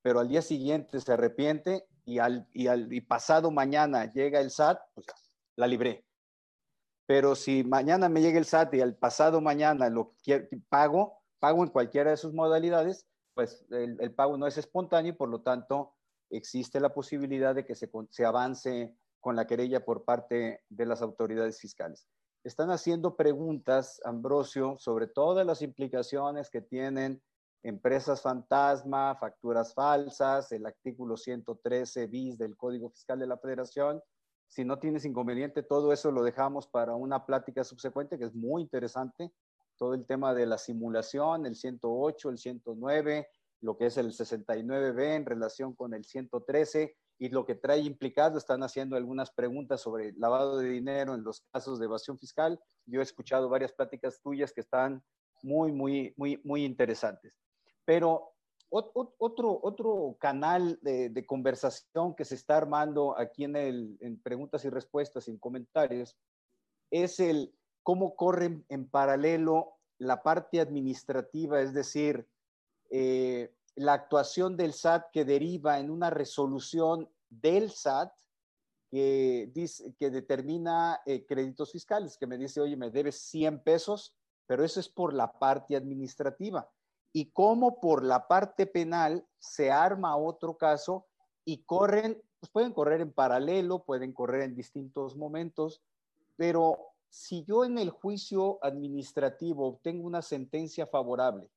S1: pero al día siguiente se arrepiente y, al, y, al, y pasado mañana llega el SAT, pues la libré. Pero si mañana me llega el SAT y al pasado mañana lo quiero, pago, pago en cualquiera de sus modalidades, pues el, el, pago no es espontáneo y por lo tanto existe la posibilidad de que se, se avance con la querella por parte de las autoridades fiscales. Están haciendo preguntas, Ambrosio, sobre todas las implicaciones que tienen empresas fantasma, facturas falsas, el artículo 113 bis del Código Fiscal de la Federación. Si no tienes inconveniente, todo eso lo dejamos para una plática subsecuente que es muy interesante. Todo el tema de la simulación, el 108, el 109, lo que es el 69B en relación con el 113 y lo que trae implicado. Están haciendo algunas preguntas sobre lavado de dinero en los casos de evasión fiscal. Yo he escuchado varias pláticas tuyas que están muy, muy, muy, muy interesantes. Pero otro, otro canal de, conversación que se está armando aquí en, el, en preguntas y respuestas, en comentarios, es el cómo corren en paralelo la parte administrativa, es decir, eh, la actuación del SAT que deriva en una resolución del SAT que, determina eh, créditos fiscales, que me dice, oye, me debes 100 pesos, pero eso es por la parte administrativa. Y cómo por la parte penal se arma otro caso y corren, pues pueden correr en paralelo, pueden correr en distintos momentos, pero si yo en el juicio administrativo obtengo una sentencia favorable,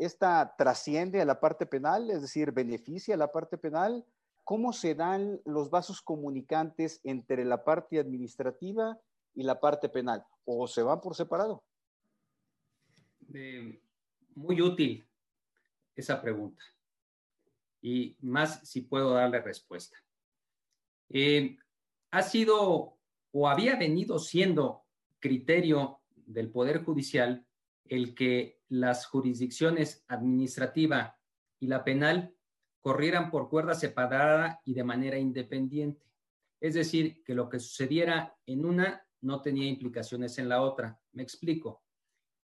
S1: ¿esta trasciende a la parte penal, es decir, beneficia a la parte penal? ¿Cómo se dan los vasos comunicantes entre la parte administrativa y la parte penal? ¿O se van por separado?
S2: muy útil esa pregunta. Y más si puedo darle respuesta. Eh, ha sido o había venido siendo criterio del Poder Judicial el que las jurisdicciones administrativa y la penal corrieran por cuerda separada y de manera independiente. Es decir, que lo que sucediera en una no tenía implicaciones en la otra. Me explico.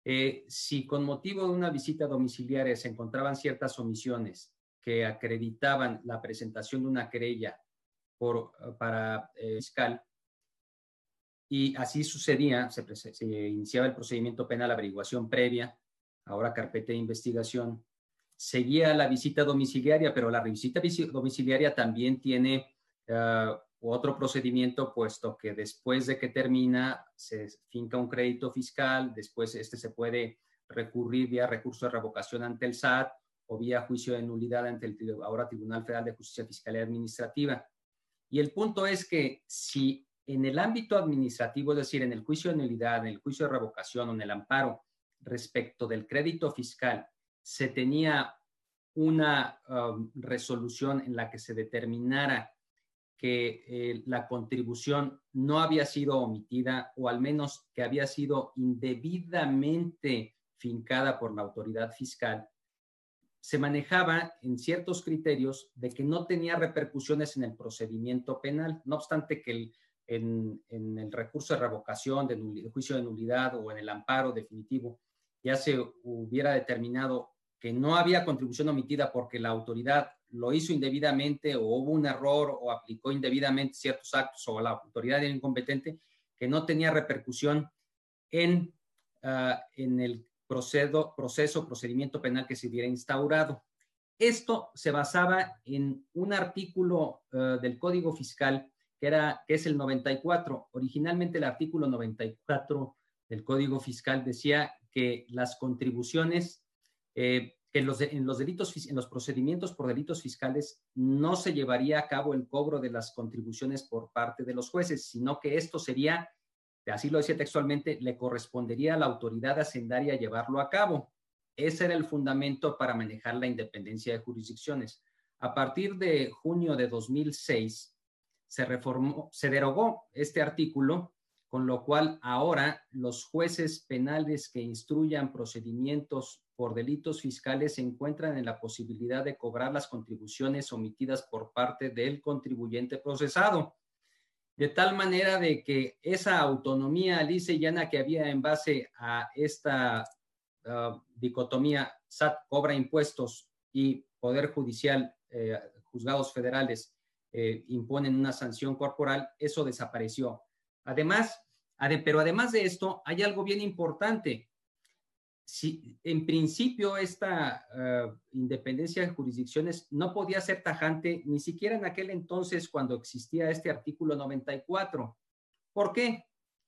S2: Eh, si con motivo de una visita domiciliaria se encontraban ciertas omisiones que acreditaban la presentación de una querella por, para eh, fiscal, y así sucedía, se, iniciaba el procedimiento penal, averiguación previa, ahora carpeta de investigación, seguía la visita domiciliaria, pero la visita domiciliaria también tiene ah, otro procedimiento, puesto que después de que termina, se finca un crédito fiscal, después este se puede recurrir vía recurso de revocación ante el SAT o vía juicio de nulidad ante el ahora Tribunal Federal de Justicia Fiscal y Administrativa. Y el punto es que si en el ámbito administrativo, es decir, en el juicio de nulidad, en el juicio de revocación o en el amparo respecto del crédito fiscal, se tenía una um, resolución en la que se determinara que eh, la contribución no había sido omitida o al menos que había sido indebidamente fincada por la autoridad fiscal, se manejaba en ciertos criterios de que no tenía repercusiones en el procedimiento penal, no obstante que en, el recurso de revocación, de, juicio de nulidad o en el amparo definitivo, ya se hubiera determinado que no había contribución omitida porque la autoridad lo hizo indebidamente o hubo un error o aplicó indebidamente ciertos actos o la autoridad era incompetente, que no tenía repercusión en, ah, en el proceso, proceso, procedimiento penal que se hubiera instaurado. Esto se basaba en un artículo ah, del Código Fiscal que, era, que es el 94. Originalmente el artículo 94 del Código Fiscal decía que las contribuciones, eh, que los, en los delitos, en los procedimientos por delitos fiscales no se llevaría a cabo el cobro de las contribuciones por parte de los jueces, sino que esto sería, así lo decía textualmente, le correspondería a la autoridad hacendaria llevarlo a cabo. Ese era el fundamento para manejar la independencia de jurisdicciones. A partir de junio de 2006, se reformó, se derogó este artículo, con lo cual ahora los jueces penales que instruyan procedimientos por delitos fiscales se encuentran en la posibilidad de cobrar las contribuciones omitidas por parte del contribuyente procesado. De tal manera de que esa autonomía lisa y llana que había en base a esta ah, dicotomía SAT cobra impuestos y Poder Judicial, eh, juzgados federales eh, imponen una sanción corporal, eso desapareció. Además, pero además de esto, hay algo bien importante. Si en principio esta eh, independencia de jurisdicciones no podía ser tajante ni siquiera en aquel entonces cuando existía este artículo 94. ¿Por qué?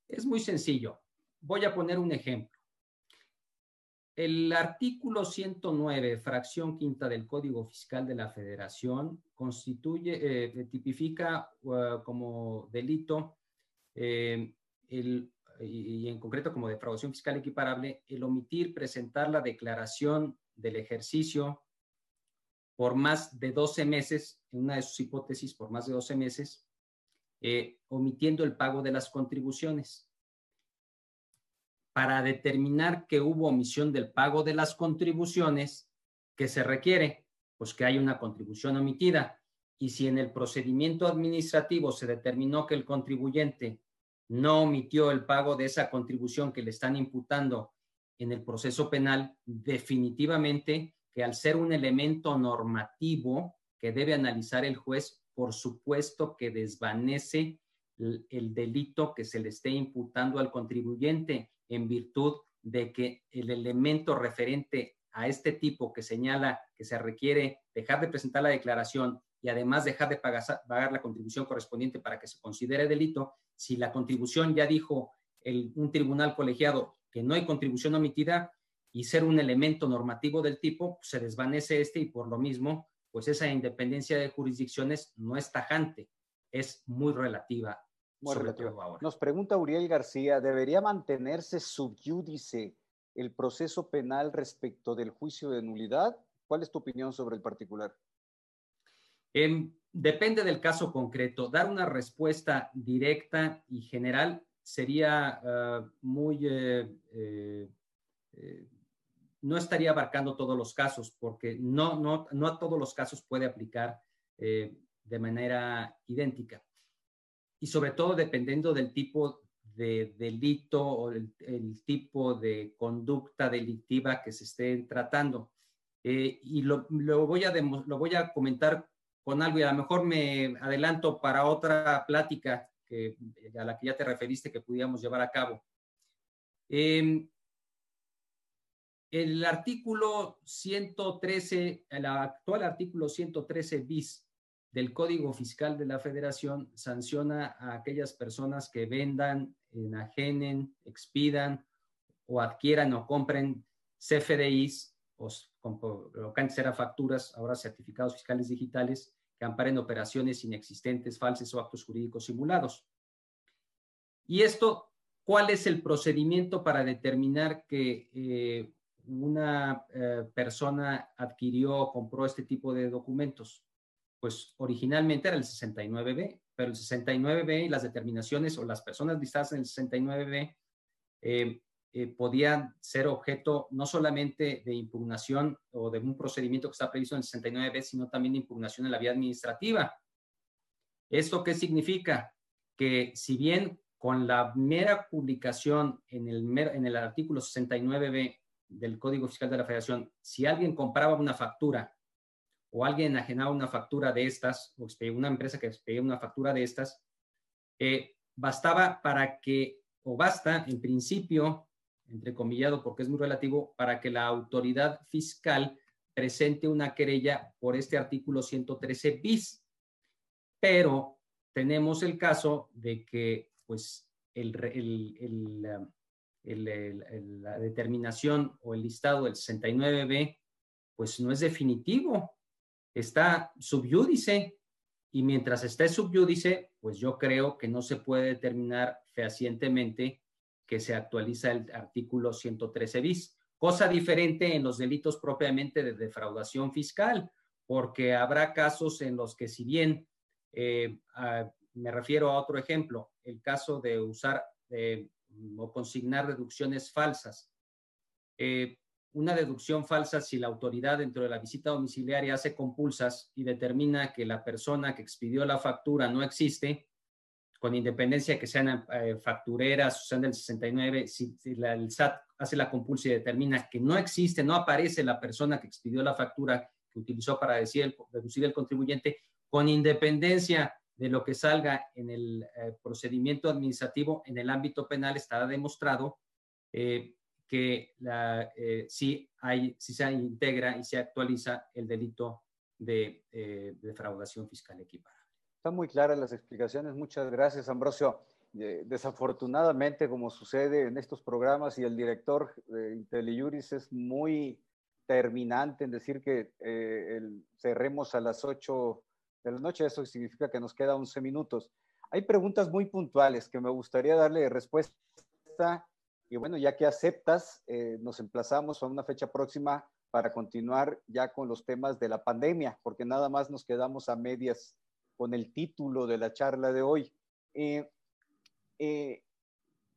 S2: Es muy sencillo. Voy a poner un ejemplo. El artículo 109, fracción quinta del Código Fiscal de la Federación, constituye, eh, tipifica uh, como delito eh, el, y, en concreto como defraudación fiscal equiparable el omitir presentar la declaración del ejercicio por más de 12 meses, en una de sus hipótesis, por más de 12 meses, eh, omitiendo el pago de las contribuciones. Para determinar que hubo omisión del pago de las contribuciones, que se requiere? Pues que hay una contribución omitida. Y si en el procedimiento administrativo se determinó que el contribuyente no omitió el pago de esa contribución que le están imputando en el proceso penal, definitivamente que al ser un elemento normativo que debe analizar el juez, por supuesto que desvanece el, delito que se le esté imputando al contribuyente en virtud de que el elemento referente a este tipo que señala que se requiere dejar de presentar la declaración y además dejar de pagar, pagar la contribución correspondiente para que se considere delito, si la contribución ya dijo el, un tribunal colegiado que no hay contribución omitida y ser un elemento normativo del tipo, se desvanece este y por lo mismo pues esa independencia de jurisdicciones no es tajante, es muy relativa.
S1: Muy relativa. Ahora. Nos pregunta Uriel García, ¿debería mantenerse subyúdice el proceso penal respecto del juicio de nulidad? ¿Cuál es tu opinión sobre el particular?
S2: Em, depende del caso concreto. Dar una respuesta directa y general sería ah, muy eh, eh, eh, no estaría abarcando todos los casos, porque no, no, no a todos los casos puede aplicar eh, de manera idéntica. Y sobre todo dependiendo del tipo de delito o el, tipo de conducta delictiva que se esté tratando. Eh, y lo, lo, voy a lo voy a comentar con algo y a lo mejor me adelanto para otra plática que, a la que ya te referiste que pudiéramos llevar a cabo. Eh, el artículo 113, el actual artículo 113 bis del Código Fiscal de la Federación sanciona a aquellas personas que vendan, enajenen, expidan o adquieran o compren CFDIs o lo que antes eran facturas, ahora certificados fiscales digitales que amparen operaciones inexistentes, falsas o actos jurídicos simulados. Y esto, ¿cuál es el procedimiento para determinar que eh, una eh, persona adquirió o compró este tipo de documentos? Pues originalmente era el 69B, pero el 69B y las determinaciones o las personas listadas en el 69B eh, eh, podían ser objeto no solamente de impugnación o de un procedimiento que está previsto en el 69B, sino también de impugnación en la vía administrativa. ¿Esto qué significa? Que si bien con la mera publicación en el, en el artículo 69B del Código Fiscal de la Federación, si alguien compraba una factura o alguien enajenaba una factura de estas, o una empresa que expedía una factura de estas, eh, bastaba para que, o basta en principio, entrecomillado porque es muy relativo, para que la autoridad fiscal presente una querella por este artículo 113 bis. Pero tenemos el caso de que, pues, el, el, la determinación o el listado del 69B, pues no es definitivo, está subyúdice y mientras esté subyúdice, pues yo creo que no se puede determinar fehacientemente que se actualiza el artículo 113 bis. Cosa diferente en los delitos propiamente de defraudación fiscal, porque habrá casos en los que si bien, eh, me refiero a otro ejemplo, el caso de usar eh, o consignar deducciones falsas. Eh, una deducción falsa si la autoridad dentro de la visita domiciliaria hace compulsas y determina que la persona que expidió la factura no existe, con independencia de que sean eh, factureras o sean del 69, si, el SAT hace la compulsa y determina que no existe, no aparece la persona que expidió la factura que utilizó para decir deducir el contribuyente, con independencia de lo que salga en el eh, procedimiento administrativo en el ámbito penal estará demostrado eh, que la, hay, si se integra y se actualiza el delito de, defraudación fiscal equiparable.
S1: Están muy claras las explicaciones. Muchas gracias, Ambrosio. desafortunadamente, como sucede en estos programas, y el director de IntelliJuris es muy terminante en decir que cerremos a las 8 de la noche. Eso significa que nos queda 11 minutos. Hay preguntas muy puntuales que me gustaría darle respuesta. Y bueno, ya que aceptas, eh, nos emplazamos a una fecha próxima para continuar ya con los temas de la pandemia, porque nada más nos quedamos a medias con el título de la charla de hoy. Eh, eh,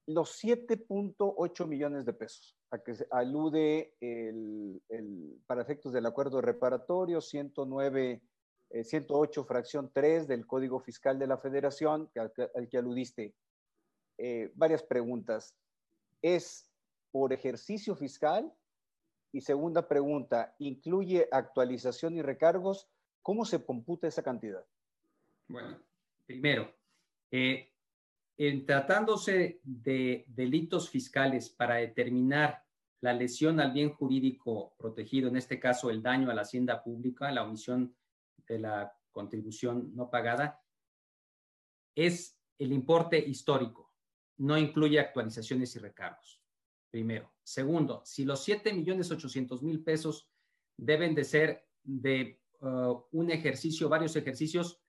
S1: los 7.8 millones de pesos a que se alude el, para efectos del acuerdo reparatorio 109, 108 eh, fracción 3 del Código Fiscal de la Federación, al, que aludiste. varias preguntas. ¿Es por ejercicio fiscal? Y segunda pregunta, ¿incluye actualización y recargos? ¿Cómo se computa esa cantidad?
S2: Bueno, primero, eh, en tratándose de delitos fiscales para determinar la lesión al bien jurídico protegido, en este caso el daño a la hacienda pública, la omisión de la contribución no pagada, es el importe histórico, no incluye actualizaciones y recargos. Primero. Segundo, si los 7 millones 800 mil pesos deben de ser de uh, un ejercicio, varios ejercicios,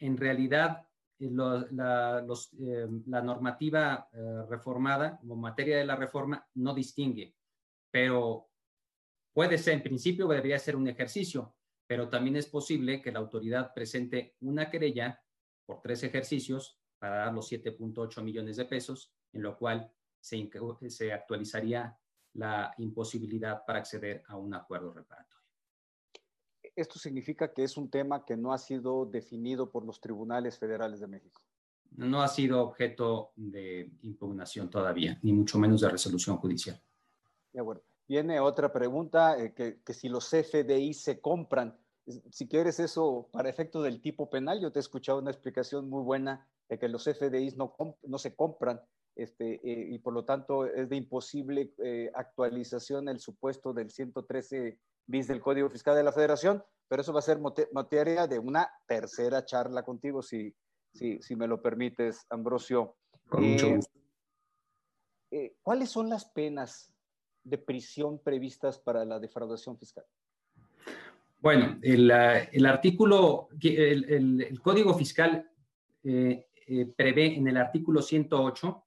S2: en realidad eh, eh, la, normativa eh, reformada, como materia de la reforma, no distingue, pero puede ser, en principio debería ser un ejercicio, pero también es posible que la autoridad presente una querella por tres ejercicios para dar los 7.8 millones de pesos, en lo cual se, se actualizaría la imposibilidad para acceder a un acuerdo reparatorio
S1: esto significa que es un tema que no ha sido definido por los tribunales federales de México.
S2: No ha sido objeto de impugnación todavía, ni mucho menos de resolución judicial.
S1: Ya bueno. Viene otra pregunta, eh, que, si los CFDI se compran. Si quieres eso para efecto del tipo penal, yo te he escuchado una explicación muy buena de que los CFDIs no, no se compran este, eh, y por lo tanto es de imposible eh, actualización el supuesto del 113 bis del Código Fiscal de la Federación, pero eso va a ser materia de una tercera charla contigo, si, si, si me lo permites, Ambrosio.
S2: Con mucho eh, gusto.
S1: Eh, ¿Cuáles son las penas de prisión previstas para la defraudación fiscal?
S2: Bueno, el, el artículo, el, el, Código Fiscal prevé en el artículo 108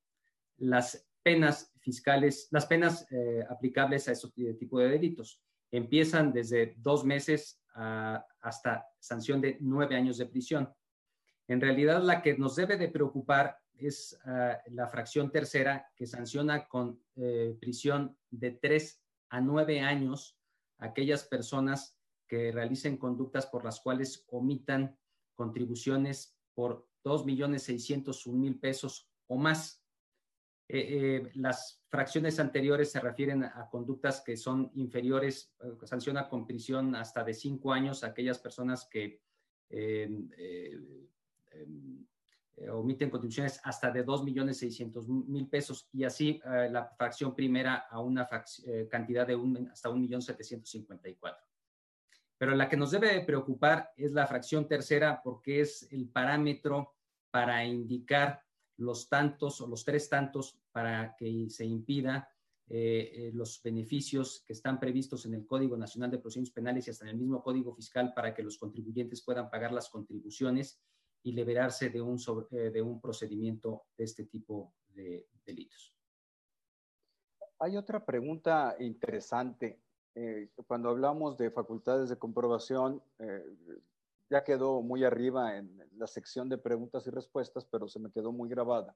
S2: las penas fiscales, las penas aplicables a este tipo de delitos empiezan desde dos meses hasta sanción de nueve años de prisión. En realidad, la que nos debe de preocupar es ah, la fracción tercera que sanciona con eh, prisión de tres a nueve años a aquellas personas que realicen conductas por las cuales omitan contribuciones por dos millones seiscientos mil pesos o más. Eh, eh, las fracciones anteriores se refieren a conductas que son inferiores, eh, sanciona con prisión hasta de cinco años a aquellas personas que em, omiten contribuciones hasta de dos millones seiscientos mil pesos y así la fracción primera a una cantidad de un, hasta un millón setecientos cincuenta y cuatro. Pero la que nos debe preocupar es la fracción tercera porque es el parámetro para indicar los tantos o los tres tantos para que se impida eh, eh, los beneficios que están previstos en el Código Nacional de Procedimientos Penales y hasta en el mismo Código Fiscal para que los contribuyentes puedan pagar las contribuciones y liberarse de un, eh, de un procedimiento de este tipo de delitos.
S1: Hay otra pregunta interesante. cuando hablamos de facultades de comprobación, ya quedó muy arriba en la sección de preguntas y respuestas, pero se me quedó muy grabada.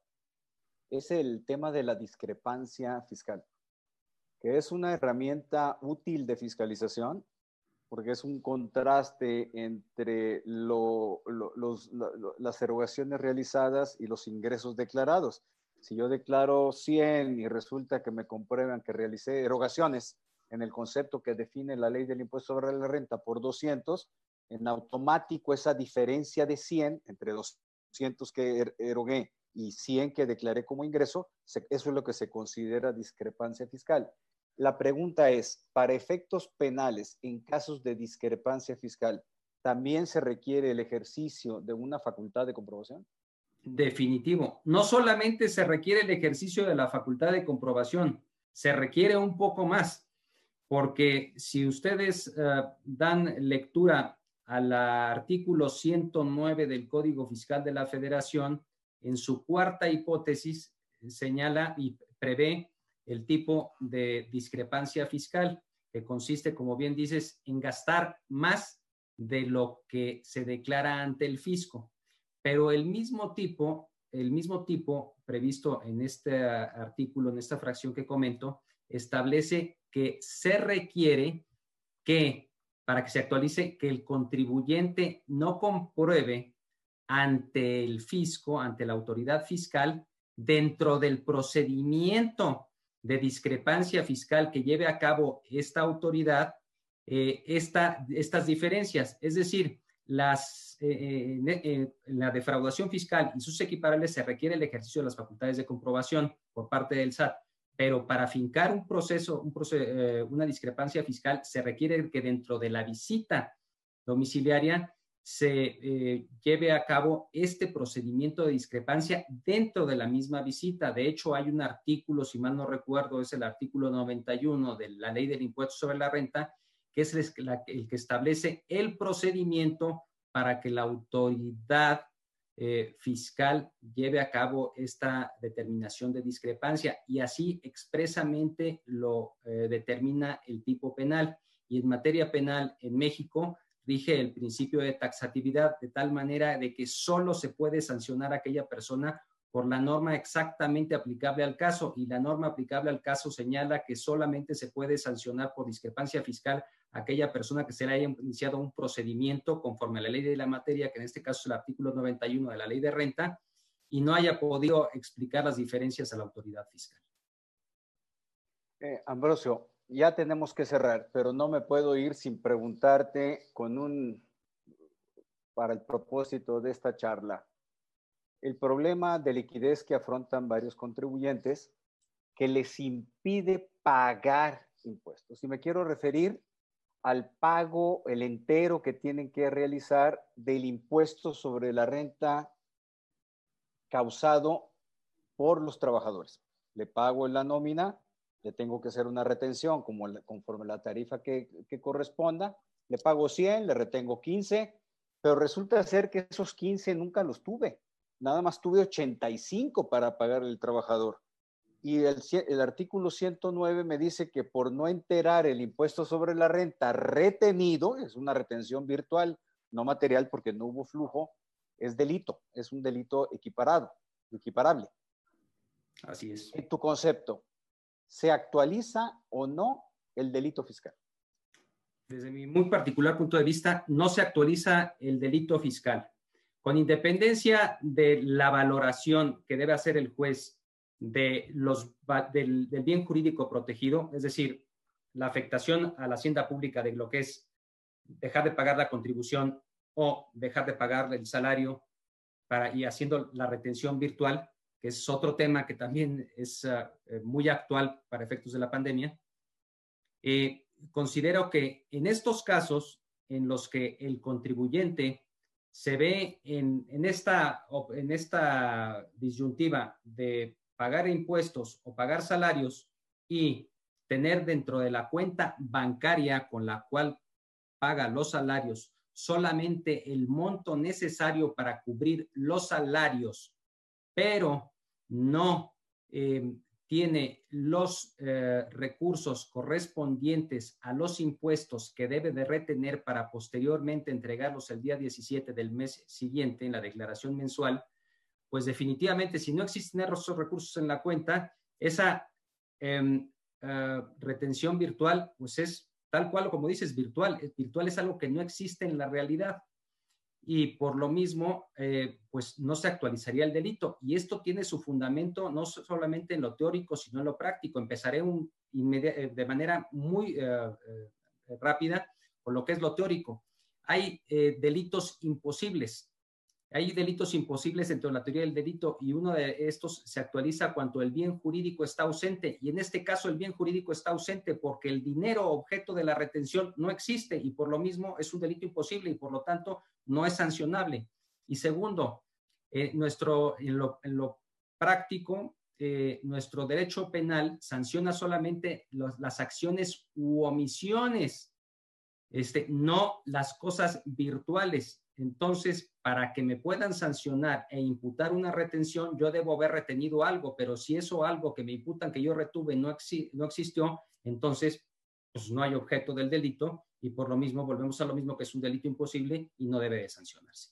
S1: Es el tema de la discrepancia fiscal, que es una herramienta útil de fiscalización, porque es un contraste entre las erogaciones realizadas y los ingresos declarados. Si yo declaro 100 y resulta que me comprueban que realicé erogaciones en el concepto que define la ley del impuesto sobre la renta por 200, en automático esa diferencia de 100 entre 200 que er, erogué y 100 que declaré como ingreso, eso es lo que se considera discrepancia fiscal. La pregunta es, para efectos penales, en casos de discrepancia fiscal, ¿también se requiere el ejercicio de una facultad de comprobación?
S2: Definitivo. No solamente se requiere el ejercicio de la facultad de comprobación, se requiere un poco más, porque si ustedes eh, dan lectura al artículo 109 del Código Fiscal de la Federación, en su cuarta hipótesis señala y prevé el tipo de discrepancia fiscal. que consiste, como bien dices, en gastar más de lo que se declara ante el fisco. Pero el mismo tipo, el mismo tipo previsto en este artículo, en esta fracción que comento, establece que se requiere que, para que se actualice, que el contribuyente no compruebe ante el fisco, ante la autoridad fiscal, dentro del procedimiento de discrepancia fiscal que lleve a cabo esta autoridad, eh, estas diferencias. Es decir, eh, eh, la defraudación fiscal y sus equiparables se requiere el ejercicio de las facultades de comprobación por parte del SAT, pero para fincar un proceso, un una discrepancia fiscal se requiere que dentro de la visita domiciliaria se eh, lleve a cabo este procedimiento de discrepancia dentro de la misma visita. De hecho, hay un artículo, si mal no recuerdo, es el artículo 91 de la ley del impuesto sobre la renta, que es el, que establece el procedimiento para que la autoridad eh, fiscal lleve a cabo esta determinación de discrepancia y así expresamente lo eh, determina el tipo penal. Y en materia penal en México, rige el principio de taxatividad de tal manera de que solo se puede sancionar a aquella persona por la norma exactamente aplicable al caso y la norma aplicable al caso señala que solamente se puede sancionar por discrepancia fiscal a aquella persona que se le haya iniciado un procedimiento conforme a la ley de la materia, que en este caso es el artículo 91 de la ley de renta, y no haya podido explicar las diferencias a la autoridad fiscal.
S1: Eh, Ambrosio, ya tenemos que cerrar, pero no me puedo ir sin preguntarte con un, para el propósito de esta charla, el problema de liquidez que afrontan varios contribuyentes que les impide pagar impuestos. Y me quiero referir al pago, el entero que tienen que realizar del impuesto sobre la renta causado por los trabajadores. Le pago en la nómina, le tengo que hacer una retención como conforme la tarifa que, corresponda, le pago 100, le retengo 15, pero resulta ser que esos 15 nunca los tuve, nada más tuve 85 para pagar el trabajador. Y el, el artículo 109 me dice que por no enterar el impuesto sobre la renta retenido, es una retención virtual, no material porque no hubo flujo, es delito, es un delito equiparado, equiparable.
S2: Así es.
S1: En tu concepto, ¿se actualiza o no el delito fiscal?
S2: Desde mi muy particular punto de vista, no se actualiza el delito fiscal. Con independencia de la valoración que debe hacer el juez de los, del, del bien jurídico protegido, es decir, la afectación a la hacienda pública de lo que es dejar de pagar la contribución o dejar de pagar el salario para, y haciendo la retención virtual, es otro tema que también es ah, eh, muy actual para efectos de la pandemia, eh, considero que en estos casos en los que el contribuyente se ve en, en, esta, en esta disyuntiva de pagar impuestos o pagar salarios y tener dentro de la cuenta bancaria con la cual paga los salarios solamente el monto necesario para cubrir los salarios pero no eh, tiene los eh, recursos correspondientes a los impuestos que debe de retener para posteriormente entregarlos el día 17 del mes siguiente en la declaración mensual, pues definitivamente si no existen esos recursos en la cuenta, esa em, eh, retención virtual, pues es tal cual como dices, virtual. Virtual es algo que no existe en la realidad y por lo mismo, eh, pues no se actualizaría el delito. Y esto tiene su fundamento no solamente en lo teórico, sino en lo práctico. Empezaré un, eh, de manera muy eh, rápida con lo que es lo teórico. Hay delitos imposibles. Hay delitos imposibles dentro de la teoría del delito y uno de estos se actualiza cuando el bien jurídico está ausente. Y en este caso el bien jurídico está ausente porque el dinero objeto de la retención no existe y por lo mismo es un delito imposible y por lo tanto no es sancionable. Y segundo, eh, nuestro, en, lo, práctico, eh, nuestro derecho penal sanciona solamente las acciones u omisiones, este, no las cosas virtuales. Entonces, para que me puedan sancionar e imputar una retención, yo debo haber retenido algo, pero si eso algo que me imputan que yo retuve no, no existió, entonces pues no hay objeto del delito y por lo mismo volvemos a lo mismo que es un delito imposible y no debe de sancionarse.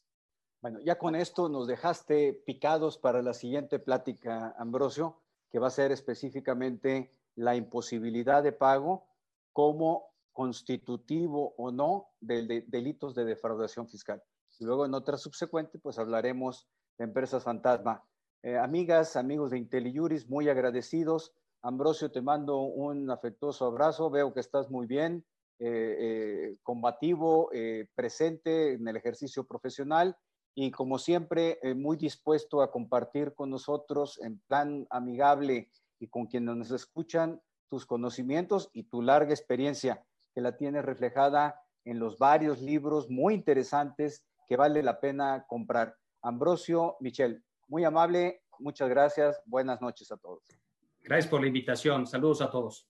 S1: Bueno, ya con esto nos dejaste picados para la siguiente plática, Ambrosio, que va a ser específicamente la imposibilidad de pago como constitutivo o no de, delitos de defraudación fiscal. Y luego en otra subsecuente, pues hablaremos de empresas fantasma. Eh, amigas, amigos de IntelliJuris, muy agradecidos. Ambrosio, te mando un afectuoso abrazo. Veo que estás muy bien, eh, eh, combativo, presente en el ejercicio profesional y como siempre, eh, muy dispuesto a compartir con nosotros en plan amigable y con quienes nos escuchan tus conocimientos y tu larga experiencia que la tienes reflejada en los varios libros muy interesantes que vale la pena comprar. Ambrosio Michel, muy amable, muchas gracias, buenas noches a todos.
S2: Gracias por la invitación, saludos a todos.